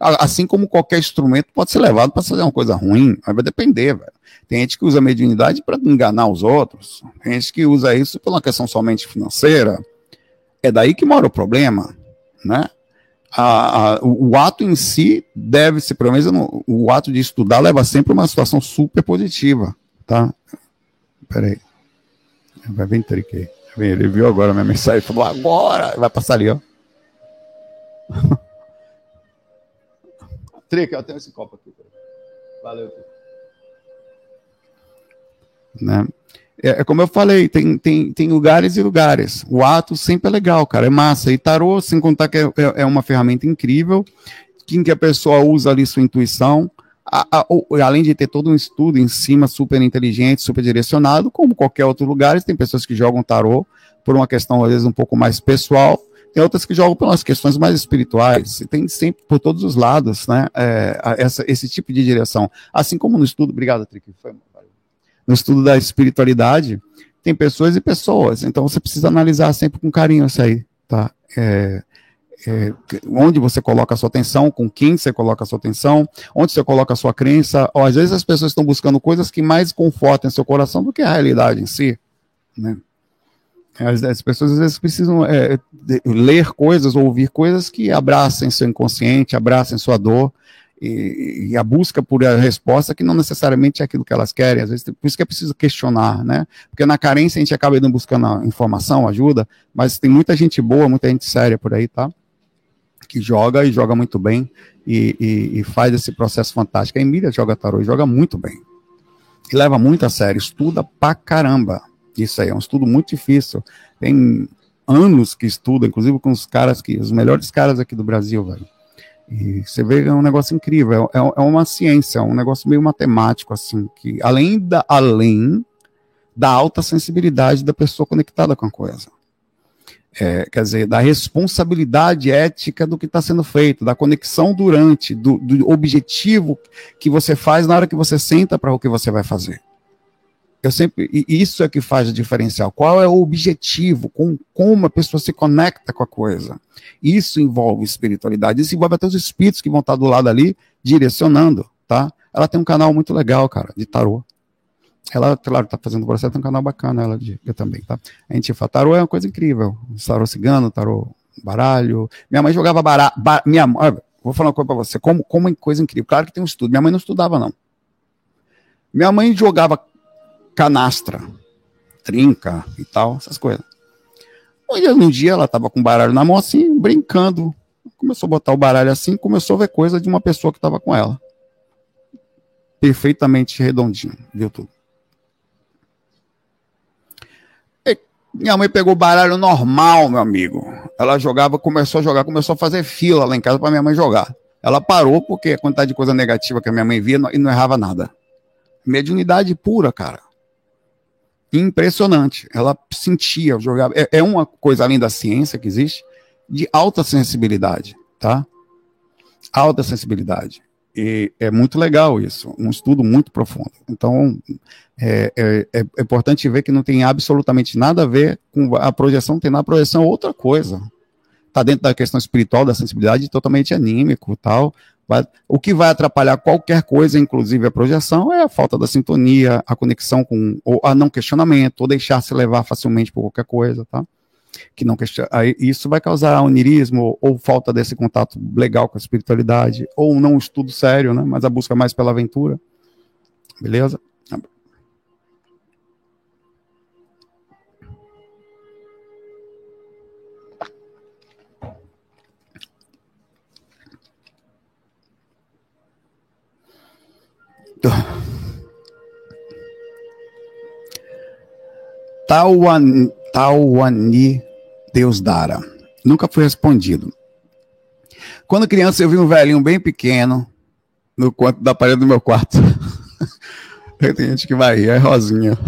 assim como qualquer instrumento pode ser levado para fazer uma coisa ruim, vai depender, velho. Tem gente que usa mediunidade para enganar os outros, tem gente que usa isso por uma questão somente financeira. É daí que mora o problema, né? A, a, o, ato em si deve ser, pelo menos no, o ato de estudar leva sempre uma situação super positiva, tá? Peraí. Vai vir trique Ele viu agora a minha mensagem falou: agora! Vai passar ali, ó. Trick, eu tenho esse copo aqui. Valeu. Né? É, é, como eu falei, tem, tem, tem lugares e lugares. O ato sempre é legal, cara, é massa. E tarô, sem contar que é, é, é uma ferramenta incrível, em que a pessoa usa ali sua intuição, a, a, além de ter todo um estudo em cima, super inteligente, super direcionado, como qualquer outro lugar, tem pessoas que jogam tarô por uma questão, às vezes, um pouco mais pessoal, tem outras que jogam pelas questões mais espirituais, tem sempre por todos os lados, né, é, essa, esse tipo de direção. Assim como no estudo, obrigado, Trick, no estudo da espiritualidade, tem pessoas e pessoas, então você precisa analisar sempre com carinho isso aí, tá? É, é, onde você coloca a sua atenção, com quem você coloca a sua atenção, onde você coloca a sua crença. Ou, às vezes as pessoas estão buscando coisas que mais confortem seu coração do que a realidade em si. Né? As, as pessoas às vezes precisam é, ler coisas ou ouvir coisas que abracem seu inconsciente, abracem sua dor. E, e, a busca por a resposta que não necessariamente é aquilo que elas querem, às vezes por isso que é preciso questionar, né? Porque na carência a gente acaba indo buscando informação, ajuda, mas tem muita gente boa, muita gente séria por aí, tá? que joga e joga muito bem e, e, e faz esse processo fantástico. A Emília joga tarô e joga muito bem. E leva muito a sério, estuda pra caramba. Isso aí é um estudo muito difícil. Tem anos que estuda, inclusive com os caras que, os melhores caras aqui do Brasil, velho. E você vê é um negócio incrível, é, é uma ciência, é um negócio meio matemático, assim, que além da, além da alta sensibilidade da pessoa conectada com a coisa é, quer dizer, da responsabilidade ética do que está sendo feito, da conexão durante, do, do, objetivo que você faz na hora que você senta para o que você vai fazer. Eu sempre, isso é que faz a diferencial. Qual é o objetivo? Com, como a pessoa se conecta com a coisa? Isso envolve espiritualidade. Isso envolve até os espíritos que vão estar do lado ali direcionando, tá? Ela tem um canal muito legal, cara, de tarô. Ela, claro, tá fazendo processo, tem um canal bacana, ela eu também, tá? A gente fala, tarô é uma coisa incrível. Tarô cigano, tarô baralho. Minha mãe jogava baralho. Bar, minha vou falar uma coisa pra você, como, como é coisa incrível. Claro que tem um estudo. Minha mãe não estudava, não. Minha mãe jogava canastra, trinca e tal, essas coisas. Um dia ela tava com o baralho na mão assim, brincando. Começou a botar o baralho assim, começou a ver coisa de uma pessoa que tava com ela. Perfeitamente redondinho, viu tudo. Minha mãe pegou baralho normal, meu amigo. Ela jogava, começou a jogar, começou a fazer fila lá em casa para minha mãe jogar. Ela parou porque a quantidade de coisa negativa que a minha mãe via e não errava nada. Mediunidade pura, cara. Impressionante. Ela sentia, jogava. É, é uma coisa além da ciência que existe, de alta sensibilidade, tá? Alta sensibilidade. E é muito legal isso, um estudo muito profundo. Então, é, é, é, importante ver que não tem absolutamente nada a ver com a projeção, tem na projeção outra coisa. Está dentro da questão espiritual, da sensibilidade, totalmente anímico tal. O que vai atrapalhar qualquer coisa, inclusive a projeção, é a falta da sintonia, a conexão com, ou a não questionamento, ou deixar se levar facilmente por qualquer coisa, tá? que não questiona. Isso vai causar onirismo ou falta desse contato legal com a espiritualidade, ou não um estudo sério, né? Mas a busca mais pela aventura. Beleza? Tauan, Tauani Deus dara. Nunca foi respondido. Quando criança, eu vi um velhinho bem pequeno no canto da parede do meu quarto. Tem gente que vai rir, é Rosinha.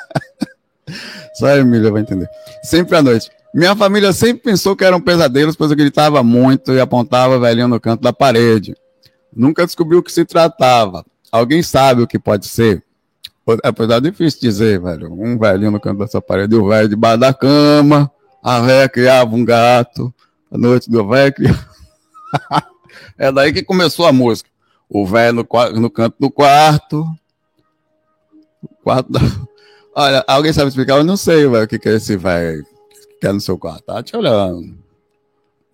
Só a Emília vai entender. Sempre à noite. Minha família sempre pensou que eram pesadelos, pois eu gritava muito e apontava velhinho no canto da parede. Nunca descobriu o que se tratava. Alguém sabe o que pode ser? Apesar de difícil dizer, velho. Um velhinho no canto dessa parede, o velho debaixo da cama, a véia criava um gato, a noite do velho criava... é daí que começou a música. O velho no, no canto do quarto. quarto da... Olha, alguém sabe explicar? Eu não sei, velho, o que, que é esse velho que é no seu quarto. Tá te olhando.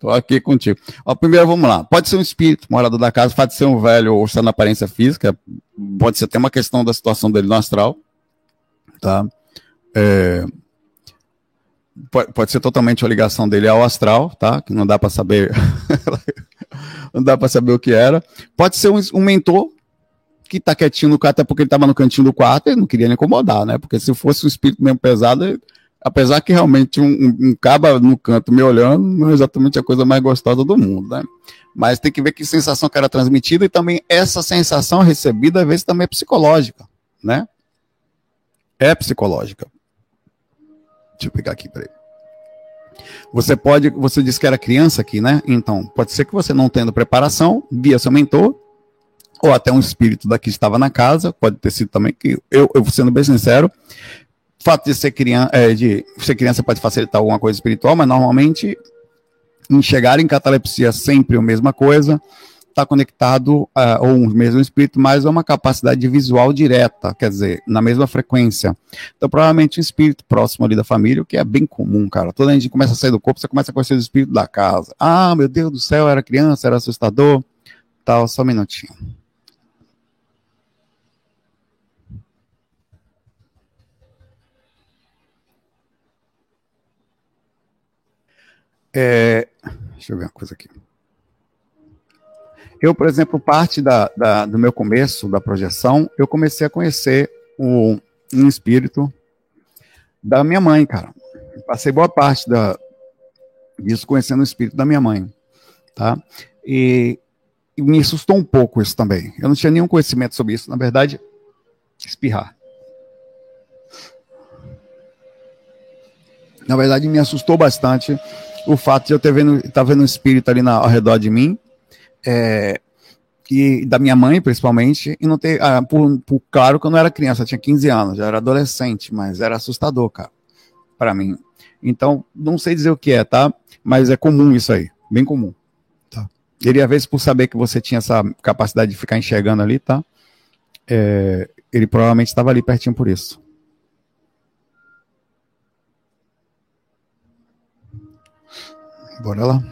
Tô aqui contigo. Ó, primeiro, vamos lá. Pode ser um espírito, morador da casa, pode ser um velho ou estar na aparência física, pode ser até uma questão da situação dele no astral, tá? É, pode, ser totalmente a ligação dele ao astral, tá? Que não dá para saber, não dá para saber o que era. Pode ser um, um mentor que tá quietinho no quarto, até porque ele tava no cantinho do quarto e não queria lhe incomodar, né? Porque se fosse um espírito mesmo pesado, apesar que realmente um, um, um, caba no canto me olhando não é exatamente a coisa mais gostosa do mundo, né? Mas tem que ver que sensação que era transmitida e também essa sensação recebida às vezes também é psicológica, né? É psicológica. Deixa eu pegar aqui, peraí. Você pode, você disse que era criança aqui, né? Então, pode ser que você não tendo preparação, via seu mentor, ou até um espírito daqui estava na casa, pode ter sido também que eu, eu sendo bem sincero, o fato de ser criança, é, de ser criança pode facilitar alguma coisa espiritual, mas normalmente enxergar em catalepsia sempre a mesma coisa, está conectado uh, ou um mesmo espírito, mas é uma capacidade visual direta, quer dizer, na mesma frequência. Então, provavelmente um espírito próximo ali da família, o que é bem comum, cara. Toda a gente começa a sair do corpo, você começa a conhecer o espírito da casa. Ah, meu Deus do céu, era criança, era assustador. Tal, só um minutinho. É, deixa eu ver uma coisa aqui. Eu, por exemplo, parte da, da, do meu começo da projeção, eu comecei a conhecer o, um espírito da minha mãe, cara. Passei boa parte da, disso conhecendo o espírito da minha mãe, tá? E, e me assustou um pouco isso também. Eu não tinha nenhum conhecimento sobre isso. Na verdade, espirrar. Na verdade, me assustou bastante o fato de eu ter vendo, estar tá vendo um espírito ali na, ao redor de mim, é, e da minha mãe, principalmente, e não ter, ah, por, por, claro que eu não era criança, eu tinha 15 anos, já era adolescente, mas era assustador, cara, para mim. Então, não sei dizer o que é, tá? Mas é comum isso aí, bem comum. Tá. Ele, às vezes, por saber que você tinha essa capacidade de ficar enxergando ali, tá? É, ele provavelmente estava ali pertinho por isso. Bora lá.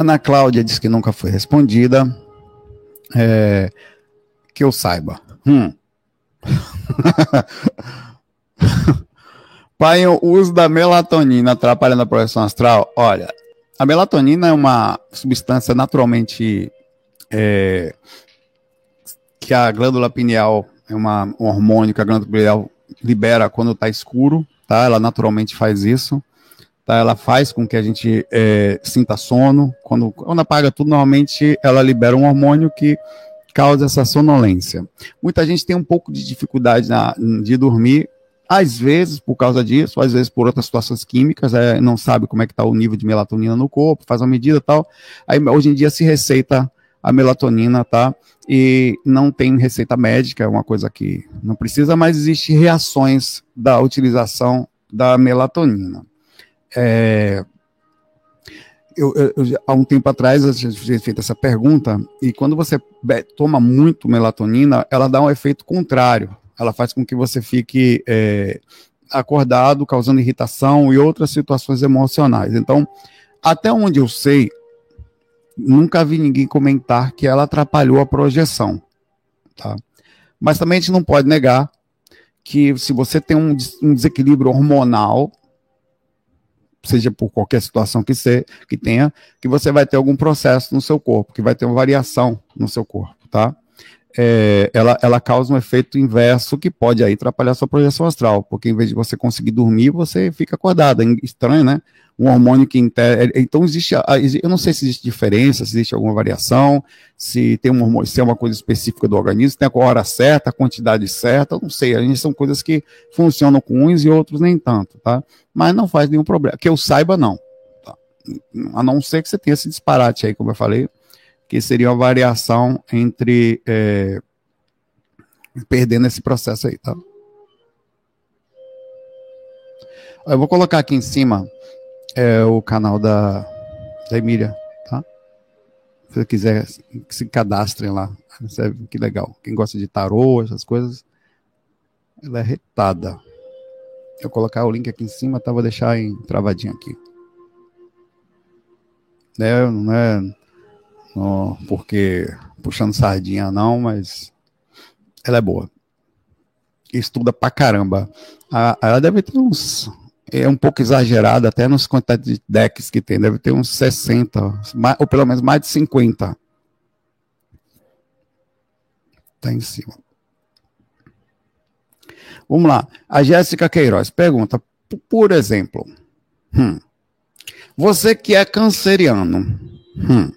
Ana Cláudia diz que nunca foi respondida. É, que eu saiba. Hum. Pai, o uso da melatonina atrapalha na projeção astral? Olha, a melatonina é uma substância naturalmente é, que a glândula pineal é uma, um hormônio que a glândula pineal libera quando está escuro, tá? Ela naturalmente faz isso. Tá? Ela faz com que a gente é, sinta sono. Quando, quando apaga tudo, normalmente ela libera um hormônio que causa essa sonolência. Muita gente tem um pouco de dificuldade na, de dormir, às vezes por causa disso, às vezes por outras situações químicas, é, não sabe como é que está o nível de melatonina no corpo, faz uma medida e tal. Aí hoje em dia se receita a melatonina, tá? E não tem receita médica, é uma coisa que não precisa, mas existe reações da utilização da melatonina. É, eu, eu, há um tempo atrás eu tinha feito essa pergunta, e quando você toma muito melatonina, ela dá um efeito contrário. Ela faz com que você fique é, acordado, causando irritação e outras situações emocionais. Então, até onde eu sei, nunca vi ninguém comentar que ela atrapalhou a projeção. Tá? Mas também a gente não pode negar que se você tem um, um desequilíbrio hormonal, seja por qualquer situação que, ser, que tenha, que você vai ter algum processo no seu corpo, que vai ter uma variação no seu corpo, tá? É, ela, ela causa um efeito inverso que pode aí atrapalhar sua projeção astral, porque em vez de você conseguir dormir, você fica acordado. É estranho, né? um hormônio que inter... É, então existe, eu não sei se existe diferença, se existe alguma variação, se tem um hormônio, se é uma coisa específica do organismo, se tem a hora certa, a quantidade certa, eu não sei, a gente são coisas que funcionam com uns e outros nem tanto, tá? Mas não faz nenhum problema, que eu saiba não, tá? a não ser que você tenha esse disparate aí, como eu falei, que seria uma variação entre é, perdendo esse processo aí, tá? Eu vou colocar aqui em cima é o canal da, da Emília, tá? Se você quiser, se cadastrem lá. Que legal. Quem gosta de tarô, essas coisas, ela é retada. Eu vou colocar o link aqui em cima, tá? Vou deixar em travadinho aqui. É, não é porque puxando sardinha não, mas ela é boa. Estuda pra caramba. A, ela deve ter uns é um pouco exagerado, até nas quantidades de decks que tem, deve ter uns 60, ou pelo menos mais de 50. Tá em cima. Vamos lá. A Jéssica Queiroz pergunta, por exemplo, hum, você que é canceriano, hum,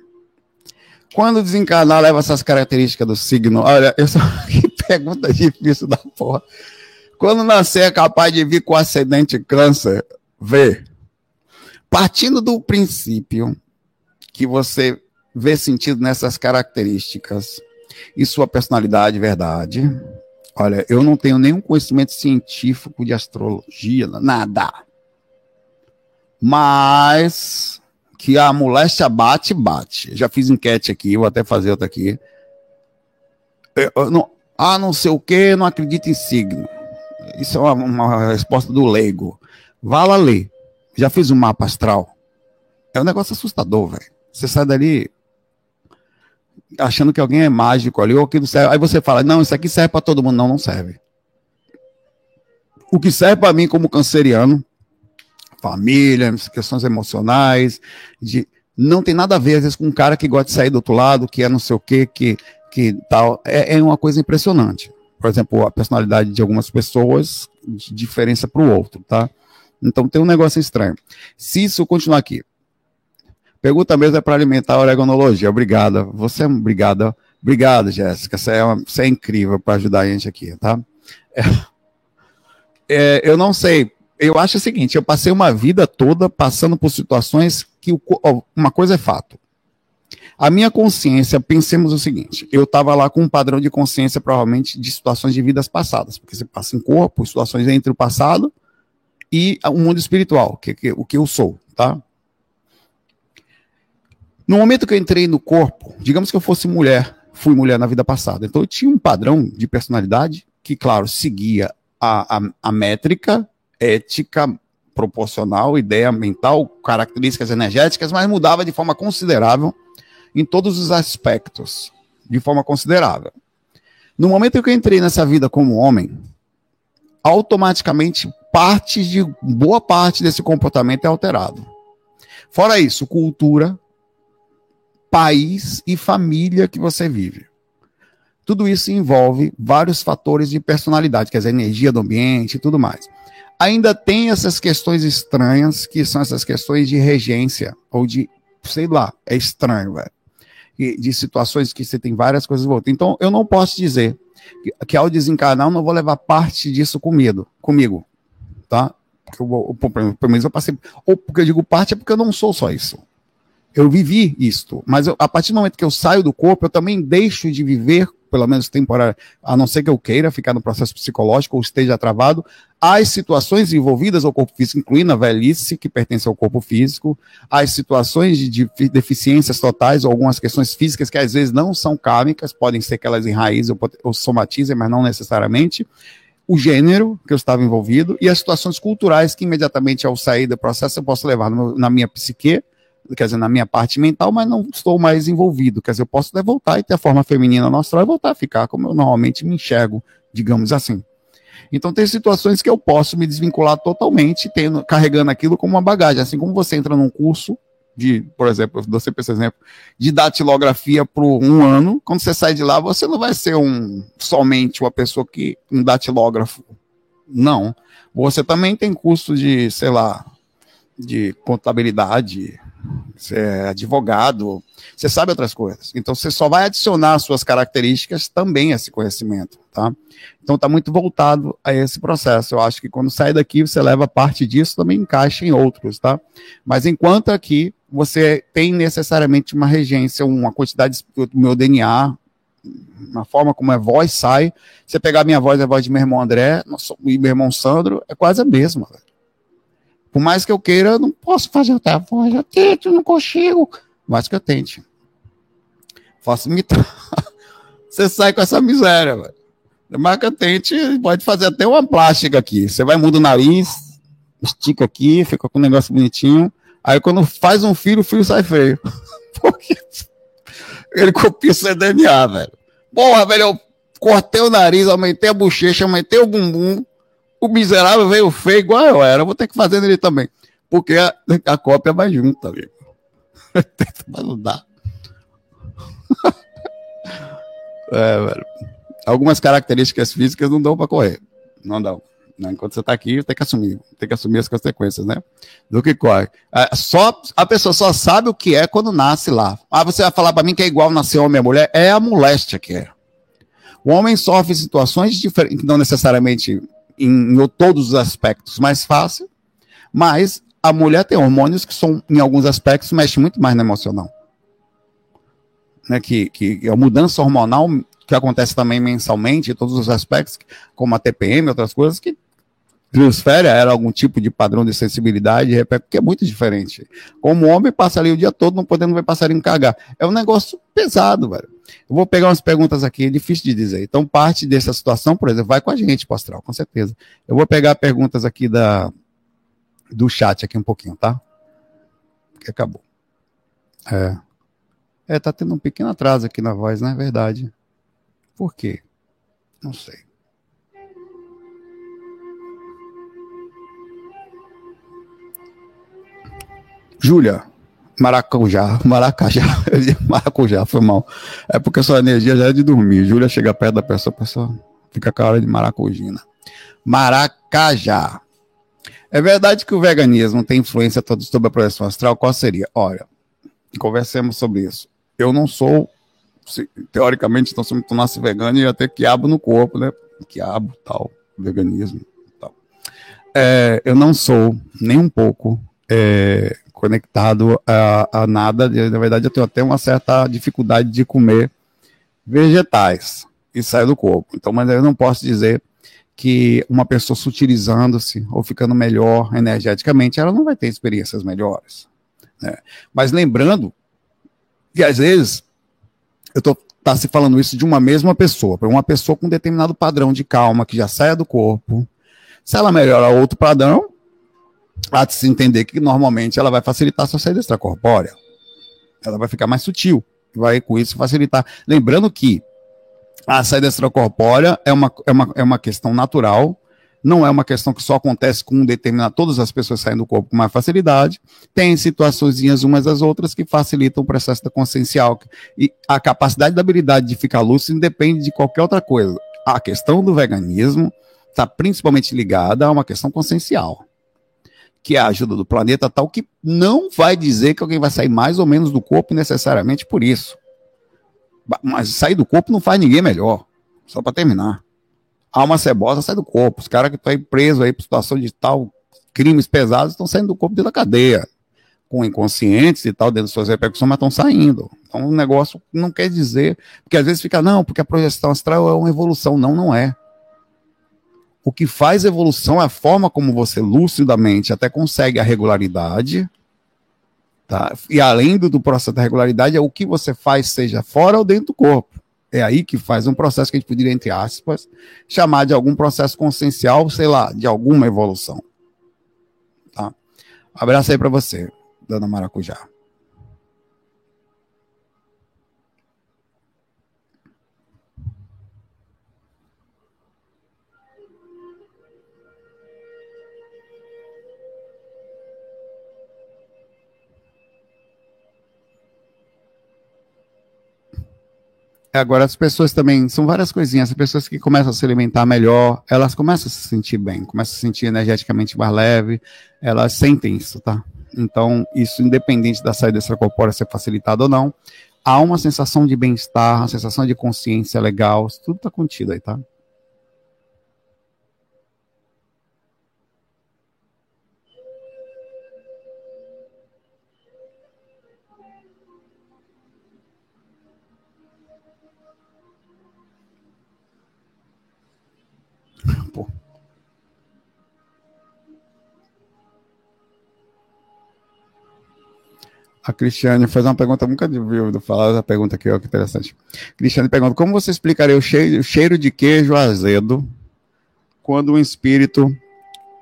quando desencarnar leva essas características do signo? Olha, eu só... que pergunta difícil da porra. Quando nascer é capaz de vir com ascendente câncer, vê. Partindo do princípio que você vê sentido nessas características e sua personalidade verdade, olha, eu não tenho nenhum conhecimento científico de astrologia, nada. Mas que a moléstia bate, bate. Já fiz enquete aqui, vou até fazer outra aqui. Eu, eu não, ah, não sei o que, não acredito em signo. Isso é uma, uma resposta do leigo. Vá lá ler. Já fiz um mapa astral. É um negócio assustador, velho. Você sai dali achando que alguém é mágico ali, ou aquilo serve. Aí você fala, não, isso aqui serve para todo mundo. Não, não serve. O que serve para mim como canceriano, família, questões emocionais, de não tem nada a ver, às vezes, com um cara que gosta de sair do outro lado, que é não sei o quê, que, que tal. É, é uma coisa impressionante por exemplo, a personalidade de algumas pessoas de diferença para o outro, tá? Então tem um negócio estranho. Se isso continuar aqui, pergunta mesmo é para alimentar a oregonologia. Obrigada. Você é obrigada. Obrigado, Jéssica. Você é, você é incrível para ajudar a gente aqui, tá? É, é, eu não sei. Eu acho o seguinte: eu passei uma vida toda passando por situações que uma coisa é fato. A minha consciência, pensemos o seguinte: eu estava lá com um padrão de consciência, provavelmente, de situações de vidas passadas, porque você passa em corpo, situações entre o passado e o mundo espiritual, que, que, o que eu sou, tá? No momento que eu entrei no corpo, digamos que eu fosse mulher, fui mulher na vida passada, então eu tinha um padrão de personalidade que, claro, seguia a, a, a métrica ética proporcional, ideia mental, características energéticas, mas mudava de forma considerável em todos os aspectos, de forma considerável. No momento que eu entrei nessa vida como homem, automaticamente parte de boa parte desse comportamento é alterado. Fora isso, cultura, país e família que você vive. Tudo isso envolve vários fatores de personalidade, quer dizer, energia do ambiente e tudo mais. Ainda tem essas questões estranhas, que são essas questões de regência, ou de, sei lá, é estranho, velho. De situações que você tem várias coisas voltadas. Então, eu não posso dizer que, que ao desencarnar eu não vou levar parte disso comigo, comigo, tá? Porque eu, pelo menos eu passei, ou porque eu digo parte é porque eu não sou só isso. Eu vivi isto, mas eu, a partir do momento que eu saio do corpo, eu também deixo de viver pelo menos temporário, a não ser que eu queira ficar no processo psicológico ou esteja travado, as situações envolvidas ao corpo físico, incluindo a velhice, que pertence ao corpo físico, as situações de, de deficiências totais ou algumas questões físicas que às vezes não são kármicas, podem ser que elas enraizem ou, somatizem, mas não necessariamente, o gênero que eu estava envolvido e as situações culturais que imediatamente ao sair do processo eu posso levar na minha psique quer dizer, na minha parte mental, mas não estou mais envolvido. Quer dizer, eu posso voltar e ter a forma feminina no astral e voltar a ficar como eu normalmente me enxergo, digamos assim. Então tem situações que eu posso me desvincular totalmente, tendo, carregando aquilo como uma bagagem. Assim como você entra num curso de, por exemplo, eu dou sempre esse exemplo, de datilografia por um ano, quando você sai de lá, você não vai ser um somente uma pessoa que um datilógrafo. Não. Você também tem curso de, sei lá, de contabilidade, você é advogado, você sabe outras coisas. Então você só vai adicionar suas características também a esse conhecimento, tá? Então está muito voltado a esse processo. Eu acho que quando sai daqui você leva parte disso também encaixa em outros, tá? Mas enquanto aqui você tem necessariamente uma regência, uma quantidade do meu DNA, uma forma como a voz sai. Você pegar minha voz e a voz de meu irmão André e meu irmão Sandro, é quase a mesma. Velho. Por mais que eu queira, eu não posso fazer até a voz, eu tento, não consigo. Mais que eu tente. Faço imitar. Você sai com essa miséria, velho. Mais que eu tente, pode fazer até uma plástica aqui. Você vai, muda o nariz, estica aqui, fica com um negócio bonitinho. Aí quando faz um filho, o filho sai feio. Porque ele copia o seu DNA, velho. Porra, velho, eu cortei o nariz, aumentei a bochecha, aumentei o bumbum, o miserável veio feio igual eu era. Vou ter que fazer nele também. Porque a, a cópia vai junto, amigo. Mas não dá. é, velho. Algumas características físicas não dão para correr. Não dão. Enquanto você está aqui, tem que assumir, tem que assumir as consequências, né? Do que corre. É, só, a pessoa só sabe o que é quando nasce lá. Ah, você vai falar para mim que é igual nascer homem e mulher? É a moléstia que é. O homem sofre situações diferentes, não necessariamente em, em todos os aspectos mais fácil, mas a mulher tem hormônios que são, em alguns aspectos, mexem muito mais no emocional. Né, que, que é a mudança hormonal que acontece também mensalmente, em todos os aspectos, como a TPM, outras coisas, que transfere a ela algum tipo de padrão de sensibilidade, que é muito diferente. Como homem, passa ali o dia todo não podendo ver passarinho cagar. É um negócio pesado, velho. Eu vou pegar umas perguntas aqui, é difícil de dizer. Então, parte dessa situação, por exemplo, vai com a gente, Postral, com certeza. Eu vou pegar perguntas aqui da, do chat aqui um pouquinho, tá? Que acabou. É. É, tá tendo um pequeno atraso aqui na voz, não é verdade? Por quê? Não sei. Júlia, Maracujá, Maracajá, Maracujá, foi mal. É porque sua energia já é de dormir. Júlia chega perto da pessoa, a pessoa fica com a hora de maracujina. Maracajá. É verdade que o veganismo tem influência sobre a projeção astral? Qual seria? Olha, conversemos sobre isso. Eu não sou, teoricamente, então, se eu nasce vegano, ia ter quiabo no corpo, né? Quiabo, tal, veganismo, tal. É, eu não sou nem um pouco é, conectado a, a nada. Na verdade, eu tenho até uma certa dificuldade de comer vegetais e sair do corpo. Então, mas eu não posso dizer que uma pessoa sutilizando-se ou ficando melhor energeticamente, ela não vai ter experiências melhores. Né? Mas lembrando que às vezes eu estou tá se falando isso de uma mesma pessoa, para uma pessoa com determinado padrão de calma que já saia do corpo. Se ela melhora outro padrão, há de se entender que normalmente ela vai facilitar a sua saída extracorpórea. Ela vai ficar mais sutil, vai com isso facilitar. Lembrando que a saída extracorpórea é uma, é uma, é uma questão natural Não é uma questão que só acontece com um determinado. Todas as pessoas saem do corpo com mais facilidade. Tem situações umas das outras que facilitam o processo da consciencial. E a capacidade da habilidade de ficar lúcido depende de qualquer outra coisa. A questão do veganismo está principalmente ligada a uma questão consciencial que é a ajuda do planeta tal, que não vai dizer que alguém vai sair mais ou menos do corpo necessariamente por isso. Mas sair do corpo não faz ninguém melhor. Só para terminar. Alma cebosa sai do corpo. Os caras que estão presos aí por situação de tal, crimes pesados, estão saindo do corpo dentro da cadeia. Com inconscientes e tal, dentro de suas repercussões, mas estão saindo. Então o negócio não quer dizer. Porque às vezes fica, não, porque a projeção astral é uma evolução. Não, não é. O que faz evolução é a forma como você lucidamente até consegue a regularidade, tá? E além do, do processo da regularidade, é o que você faz, seja fora ou dentro do corpo. É aí que faz um processo que a gente poderia, entre aspas, chamar de algum processo consciencial, sei lá, de alguma evolução. Tá? Abraço aí para você, dona Maracujá. Agora, as pessoas também, são várias coisinhas, as pessoas que começam a se alimentar melhor, elas começam a se sentir bem, começam a se sentir energeticamente mais leve, elas sentem isso, tá? Então, isso independente da saída extracorpórea ser facilitada ou não, há uma sensação de bem-estar, uma sensação de consciência legal, tudo tá contido aí, tá? A Cristiane fez uma pergunta, nunca viu falar essa pergunta aqui, ó, que interessante. Cristiane pergunta: como você explicaria o cheiro, o cheiro de queijo azedo quando um espírito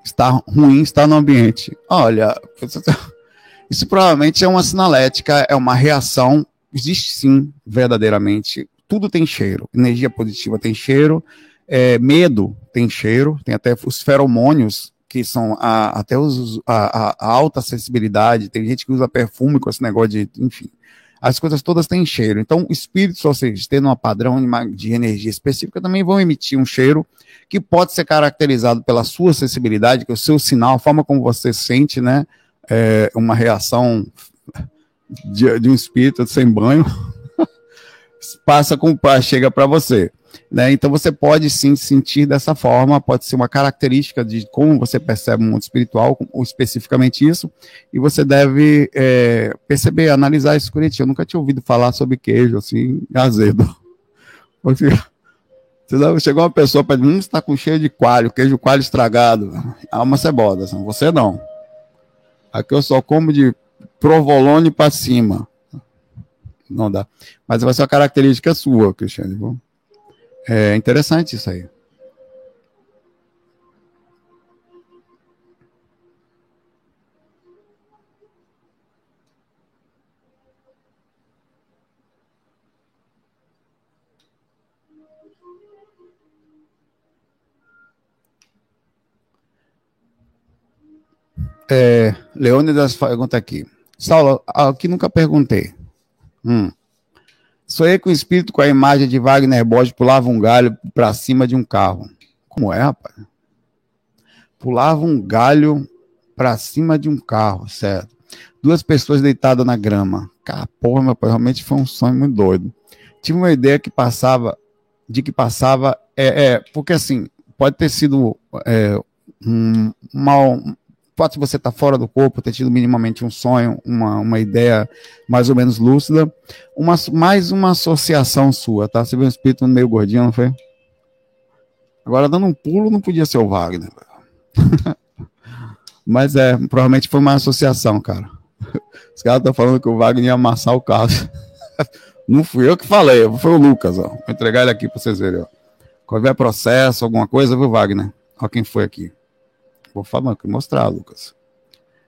está ruim, está no ambiente? Olha, isso provavelmente é uma sinalética, é uma reação. Existe sim, verdadeiramente. Tudo tem cheiro. Energia positiva tem cheiro, é, medo tem cheiro, tem até os feromônios, que são a, até os, a, a, alta sensibilidade, tem gente que usa perfume com esse negócio de, enfim. As coisas todas têm cheiro. Então, espíritos, ou seja, tendo um padrão de energia específica, também vão emitir um cheiro que pode ser caracterizado pela sua sensibilidade, que é o seu sinal, a forma como você sente, né? É, uma reação de, de um espírito sem banho, passa com chega para você. Né? Então você pode sim sentir dessa forma, pode ser uma característica de como você percebe o mundo espiritual, ou especificamente isso, e você deve é, perceber, analisar isso curitiba. Eu nunca tinha ouvido falar sobre queijo assim, azedo. Você, chegou uma pessoa para hum, está com cheio de coalho, queijo coalho estragado, alma cebola, assim, você não. Aqui eu só como de provolone para cima. Não dá. Mas vai ser uma característica sua, Cristiane. É interessante isso aí. É, Leônidas pergunta aqui. Saulo, aqui nunca perguntei. Hum. Sonhei com o espírito com a imagem de Wagner Borges pulava um galho para cima de um carro. Como é, rapaz? Pulava um galho para cima de um carro, certo? Duas pessoas deitadas na grama. Cara, porra, meu pai, realmente foi um sonho muito doido. Tive uma ideia que passava, de que passava, é, é porque assim, pode ter sido é, um, mal, fato de você estar tá fora do corpo, ter tido minimamente um sonho, uma, uma ideia mais ou menos lúcida, uma, mais uma associação sua, tá? Você viu um espírito meio gordinho, não foi? Agora, dando um pulo, não podia ser o Wagner. Mas é, provavelmente foi uma associação, cara. Os caras estão falando que o Wagner ia amassar o carro. Não fui eu que falei, foi o Lucas, ó. Vou entregar ele aqui para vocês verem, ó. Quando vier processo, alguma coisa, viu, Wagner? Olha quem foi aqui. Vou falando que mostrar, Lucas.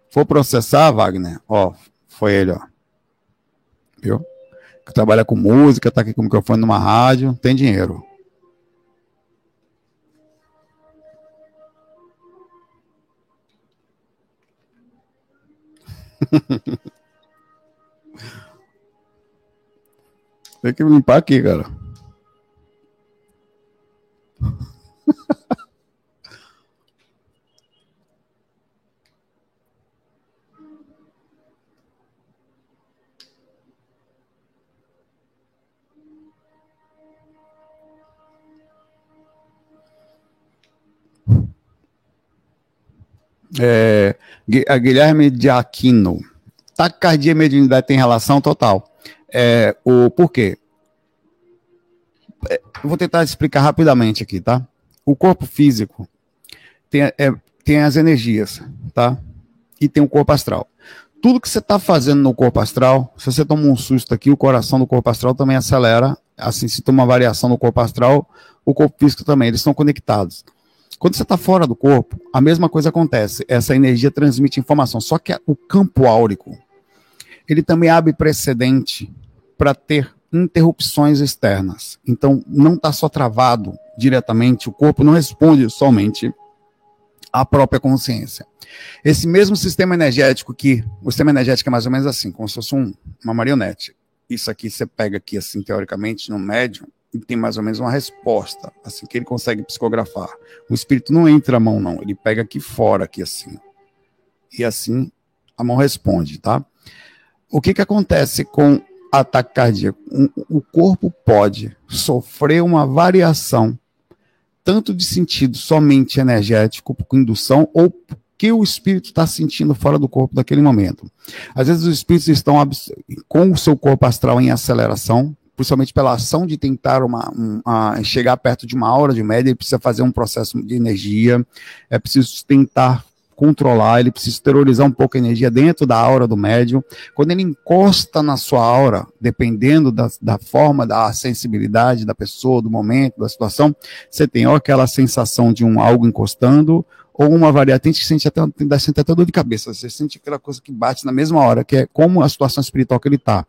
For processar, Wagner, ó, foi ele, ó. Viu? Que trabalha com música, tá aqui com o microfone numa rádio, tem dinheiro. tem que limpar aqui, cara. É, a Guilherme de Aquino. Taquicardia e mediunidade tem relação total. É, o, por quê? É, vou tentar explicar rapidamente aqui, tá? O corpo físico tem, é, tem as energias, tá? E tem o corpo astral. Tudo que você está fazendo no corpo astral, se você toma um susto aqui, o coração do corpo astral também acelera. Assim, se toma uma variação no corpo astral, o corpo físico também, eles estão conectados. Quando você está fora do corpo, a mesma coisa acontece. Essa energia transmite informação. Só que o campo áurico, ele também abre precedente para ter interrupções externas. Então, não está só travado diretamente, o corpo não responde somente à própria consciência. Esse mesmo sistema energético que, o sistema energético é mais ou menos assim, como se fosse um, uma marionete. Isso aqui você pega aqui assim, teoricamente, no médium, tem mais ou menos uma resposta, assim, que ele consegue psicografar. O espírito não entra a mão, não. Ele pega aqui fora, aqui assim. E assim a mão responde, tá? O que que acontece com ataque cardíaco? O corpo pode sofrer uma variação, tanto de sentido somente energético, com indução, ou que o espírito está sentindo fora do corpo daquele momento. Às vezes os espíritos estão com o seu corpo astral em aceleração, principalmente pela ação de tentar uma, chegar perto de uma hora de média, ele precisa fazer um processo de energia, é preciso tentar controlar, ele precisa exteriorizar um pouco a energia dentro da aura do médium. Quando ele encosta na sua aura, dependendo da, da forma, da sensibilidade da pessoa, do momento, da situação, você tem ou aquela sensação de um algo encostando, ou uma variante que sente até, sente até dor de cabeça, você sente aquela coisa que bate na mesma hora, que é como a situação espiritual que ele está.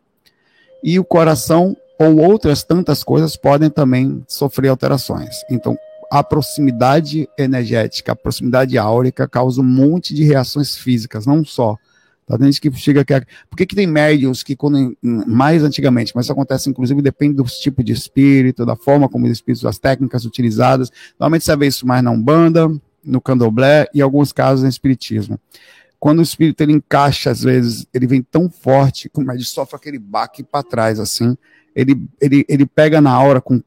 E o coração ou outras tantas coisas podem também sofrer alterações. Então, a proximidade energética, a proximidade áurica causa um monte de reações físicas, não só. Tá? Tem gente que chega aqui. Por que, que tem médios que, quando, mais antigamente, mas isso acontece, inclusive, depende do tipo de espírito, da forma como os espíritos, das técnicas utilizadas. Normalmente você vê isso mais na Umbanda, no Candomblé e, em alguns casos, no Espiritismo. Quando o espírito ele encaixa, às vezes, ele vem tão forte que o médio sofre aquele baque para trás, assim, ele, ele, ele pega na aura com.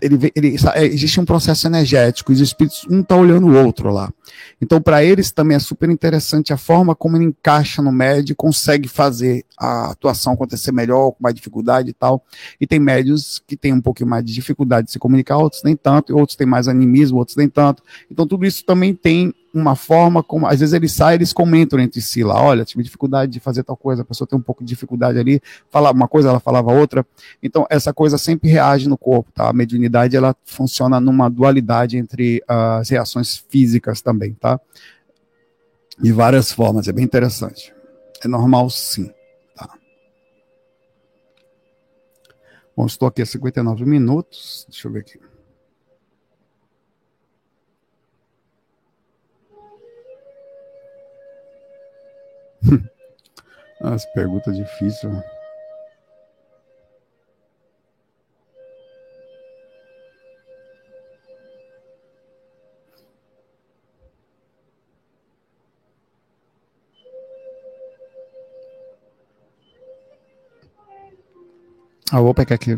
Ele, ele, é, existe um processo energético, os espíritos, um está olhando o outro lá. Então, para eles também é super interessante a forma como ele encaixa no médio consegue fazer a atuação acontecer melhor, com mais dificuldade e tal. E tem médios que têm um pouquinho mais de dificuldade de se comunicar, outros nem tanto, outros têm mais animismo, outros nem tanto. Então, tudo isso também tem uma forma como, às vezes eles saem, eles comentam entre si lá, olha, tive dificuldade de fazer tal coisa, a pessoa tem um pouco de dificuldade ali, falava uma coisa, ela falava outra, então essa coisa sempre reage no corpo, tá? A mediunidade, ela funciona numa dualidade entre as reações físicas também, tá? De várias formas, é bem interessante. É normal sim, tá? Bom, estou aqui a 59 minutos, deixa eu ver aqui. As perguntas difíceis. Ah, vou pegar aqui.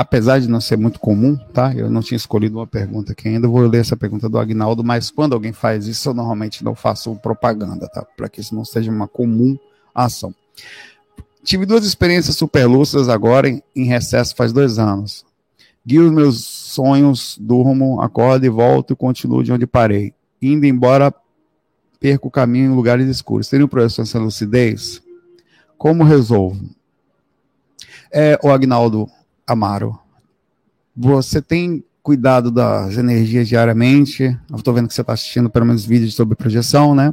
Apesar de não ser muito comum, tá? Eu não tinha escolhido uma pergunta aqui ainda. Vou ler essa pergunta do Agnaldo, mas quando alguém faz isso, eu normalmente não faço propaganda, tá? Para que isso não seja uma comum ação. Tive duas experiências super lúcidas agora em, em recesso faz dois anos. Guio os meus sonhos, durmo, acordo e volto e continuo de onde parei. Indo embora, perco o caminho em lugares escuros. Tenho projeção essa lucidez? Como resolvo? É, o Agnaldo Amaro, você tem cuidado das energias diariamente? Eu estou vendo que você está assistindo pelo menos vídeos sobre projeção, né?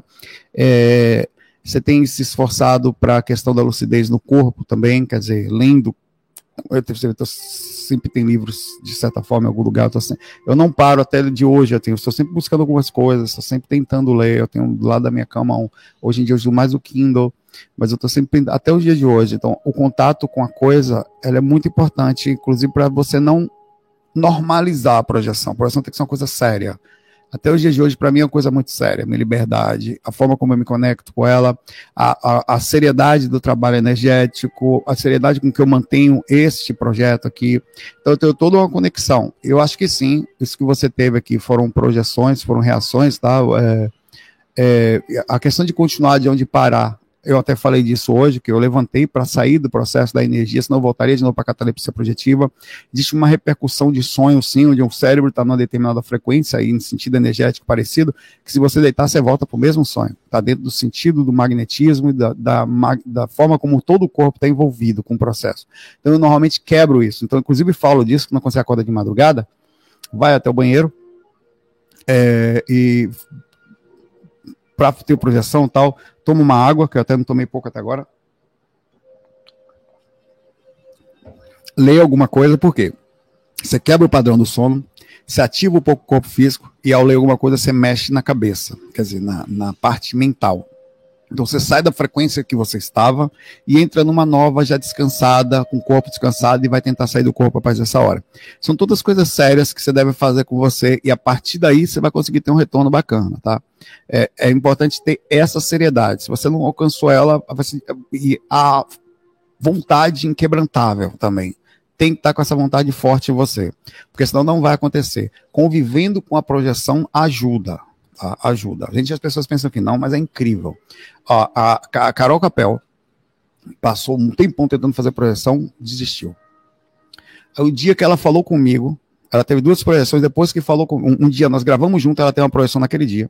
É, você tem se esforçado para a questão da lucidez no corpo também, quer dizer, lendo eu, sempre tem livros, de certa forma, em algum lugar. Eu, sempre, eu não paro até de hoje, eu estou sempre buscando algumas coisas, estou sempre tentando ler. Eu tenho do lado da minha cama, um, hoje em dia eu uso mais o Kindle, mas eu estou sempre, até o dia de hoje. Então, o contato com a coisa, ela é muito importante, inclusive para você não normalizar a projeção. A projeção tem que ser uma coisa séria até os dias de hoje, para mim, é uma coisa muito séria. Minha liberdade, a forma como eu me conecto com ela, a, a, a, seriedade do trabalho energético, a seriedade com que eu mantenho este projeto aqui. Então, eu tenho toda uma conexão. Eu acho que sim, isso que você teve aqui foram projeções, foram reações, tá? É, é, a questão de continuar de onde parar eu até falei disso hoje, que eu levantei para sair do processo da energia, senão eu voltaria de novo para a catalepsia projetiva. Existe uma repercussão de sonho, sim, onde o cérebro está numa determinada frequência, aí, no sentido energético parecido, que se você deitar, você volta para o mesmo sonho. Está dentro do sentido do magnetismo e da, da, da forma como todo o corpo está envolvido com o processo. Então, eu normalmente quebro isso. Então, inclusive, falo disso quando você acorda de madrugada, vai até o banheiro é, e para ter projeção e tal, toma uma água, que eu até não tomei pouco até agora. Leia alguma coisa, por quê? Você quebra o padrão do sono, você ativa um pouco o corpo físico, e ao ler alguma coisa, você mexe na cabeça, quer dizer, na, na parte mental. Então você sai da frequência que você estava e entra numa nova já descansada, com o corpo descansado e vai tentar sair do corpo após essa hora. São todas coisas sérias que você deve fazer com você e a partir daí você vai conseguir ter um retorno bacana, tá? É, é importante ter essa seriedade. Se você não alcançou ela, e a vontade inquebrantável também. Tem que estar com essa vontade forte em você, porque senão não vai acontecer. Convivendo com a projeção ajuda ajuda. A gente, as pessoas pensam que não, mas é incrível. Ó, a, a Carol Capel passou um tempão tentando fazer projeção, desistiu. O dia que ela falou comigo, ela teve duas projeções, depois que falou com, um, um dia, nós gravamos junto, ela teve uma projeção naquele dia.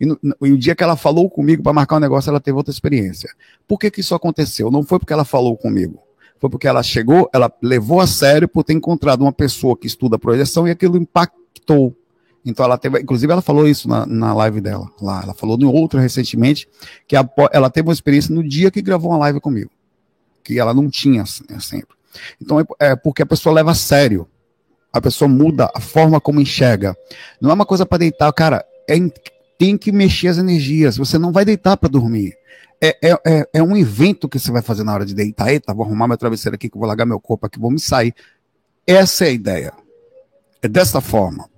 E, no, e o dia que ela falou comigo para marcar um negócio, ela teve outra experiência. Por que, que isso aconteceu? Não foi porque ela falou comigo. Foi porque ela chegou, ela levou a sério por ter encontrado uma pessoa que estuda projeção e aquilo impactou então ela teve, inclusive ela falou isso na, na live dela lá. Ela falou no outro recentemente que a, ela teve uma experiência no dia que gravou uma live comigo, que ela não tinha né, sempre. Então é, é porque a pessoa leva a sério. A pessoa muda a forma como enxerga. Não é uma coisa para deitar, cara. É, tem que mexer as energias. Você não vai deitar para dormir. É, é, é, é, um evento que você vai fazer na hora de deitar. Eita, vou arrumar meu travesseiro aqui, que vou largar meu corpo aqui, vou me sair. Essa é a ideia. É dessa forma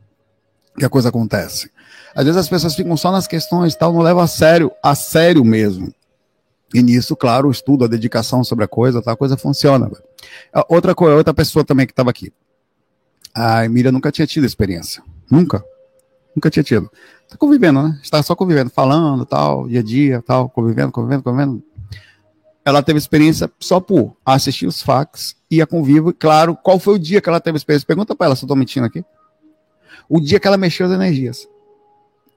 que a coisa acontece. Às vezes as pessoas ficam só nas questões tal, não levam a sério, a sério mesmo. E nisso, claro, o estudo, a dedicação sobre a coisa, tá, a coisa funciona. Outra coisa, outra pessoa também que estava aqui. A Emília nunca tinha tido experiência. Nunca. Nunca tinha tido. Está convivendo, né? Está só convivendo, falando, tal, dia a dia, tal, convivendo, convivendo, convivendo. Ela teve experiência só por assistir os fax e a convívio. Claro, qual foi o dia que ela teve experiência? Pergunta para ela se eu estou mentindo aqui o dia que ela mexeu as energias.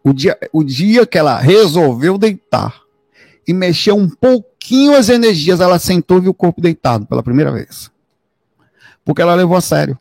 O dia, o dia que ela resolveu deitar e mexeu um pouquinho as energias, ela sentou e viu o corpo deitado pela primeira vez. Porque ela levou a sério.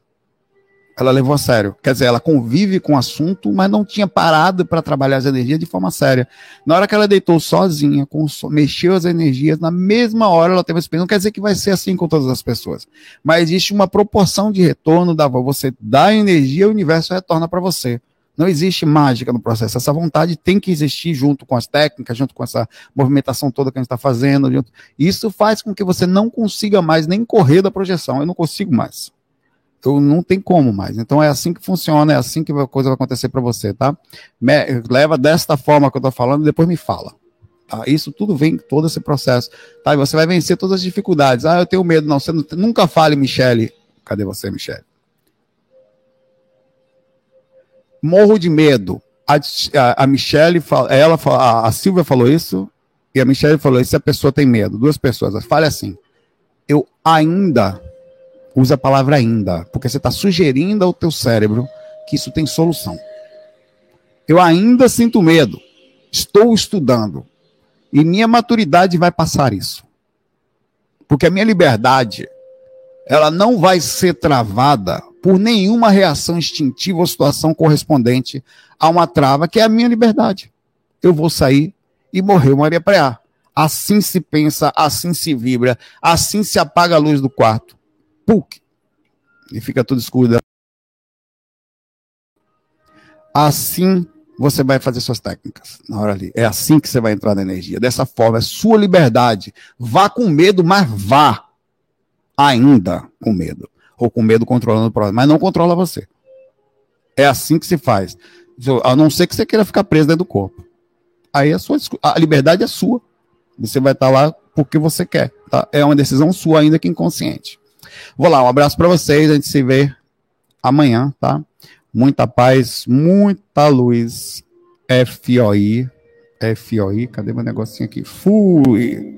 Ela levou a sério. Quer dizer, ela convive com o assunto, mas não tinha parado para trabalhar as energias de forma séria. Na hora que ela deitou sozinha, mexeu as energias, na mesma hora ela teve esse Não quer dizer que vai ser assim com todas as pessoas. Mas existe uma proporção de retorno da você dá energia, o universo retorna para você. Não existe mágica no processo. Essa vontade tem que existir junto com as técnicas, junto com essa movimentação toda que a gente está fazendo. Junto. Isso faz com que você não consiga mais nem correr da projeção. Eu não consigo mais. Eu não tem como mais. Então é assim que funciona, é assim que a coisa vai acontecer para você, tá? Me, leva desta forma que eu tô falando e depois me fala. Tá? Isso tudo vem, todo esse processo. Tá? E você vai vencer todas as dificuldades. Ah, eu tenho medo. Não, você não, nunca fale, Michele. Cadê você, Michele? Morro de medo. A, a, a Michele, ela, a, a Silvia falou isso, e a Michelle falou: se a pessoa tem medo, duas pessoas, fale assim. Eu ainda usa a palavra ainda, porque você está sugerindo ao teu cérebro que isso tem solução. Eu ainda sinto medo, estou estudando, e minha maturidade vai passar isso. Porque a minha liberdade, ela não vai ser travada por nenhuma reação instintiva ou situação correspondente a uma trava que é a minha liberdade. Eu vou sair e morrer Maria Preá. Assim se pensa, assim se vibra, assim se apaga a luz do quarto PUC, e fica tudo escuro. Assim você vai fazer suas técnicas na hora ali. É assim que você vai entrar na energia. Dessa forma, é sua liberdade. Vá com medo, mas vá ainda com medo. Ou com medo controlando o problema, mas não controla você. É assim que se faz. A não ser que você queira ficar preso dentro do corpo. Aí a, sua, a liberdade é sua. Você vai estar lá porque você quer. Tá? É uma decisão sua, ainda que inconsciente. Vou lá, um abraço para vocês. A gente se vê amanhã, tá? Muita paz, muita luz. FOI. FOI. Cadê meu negocinho aqui? Fui.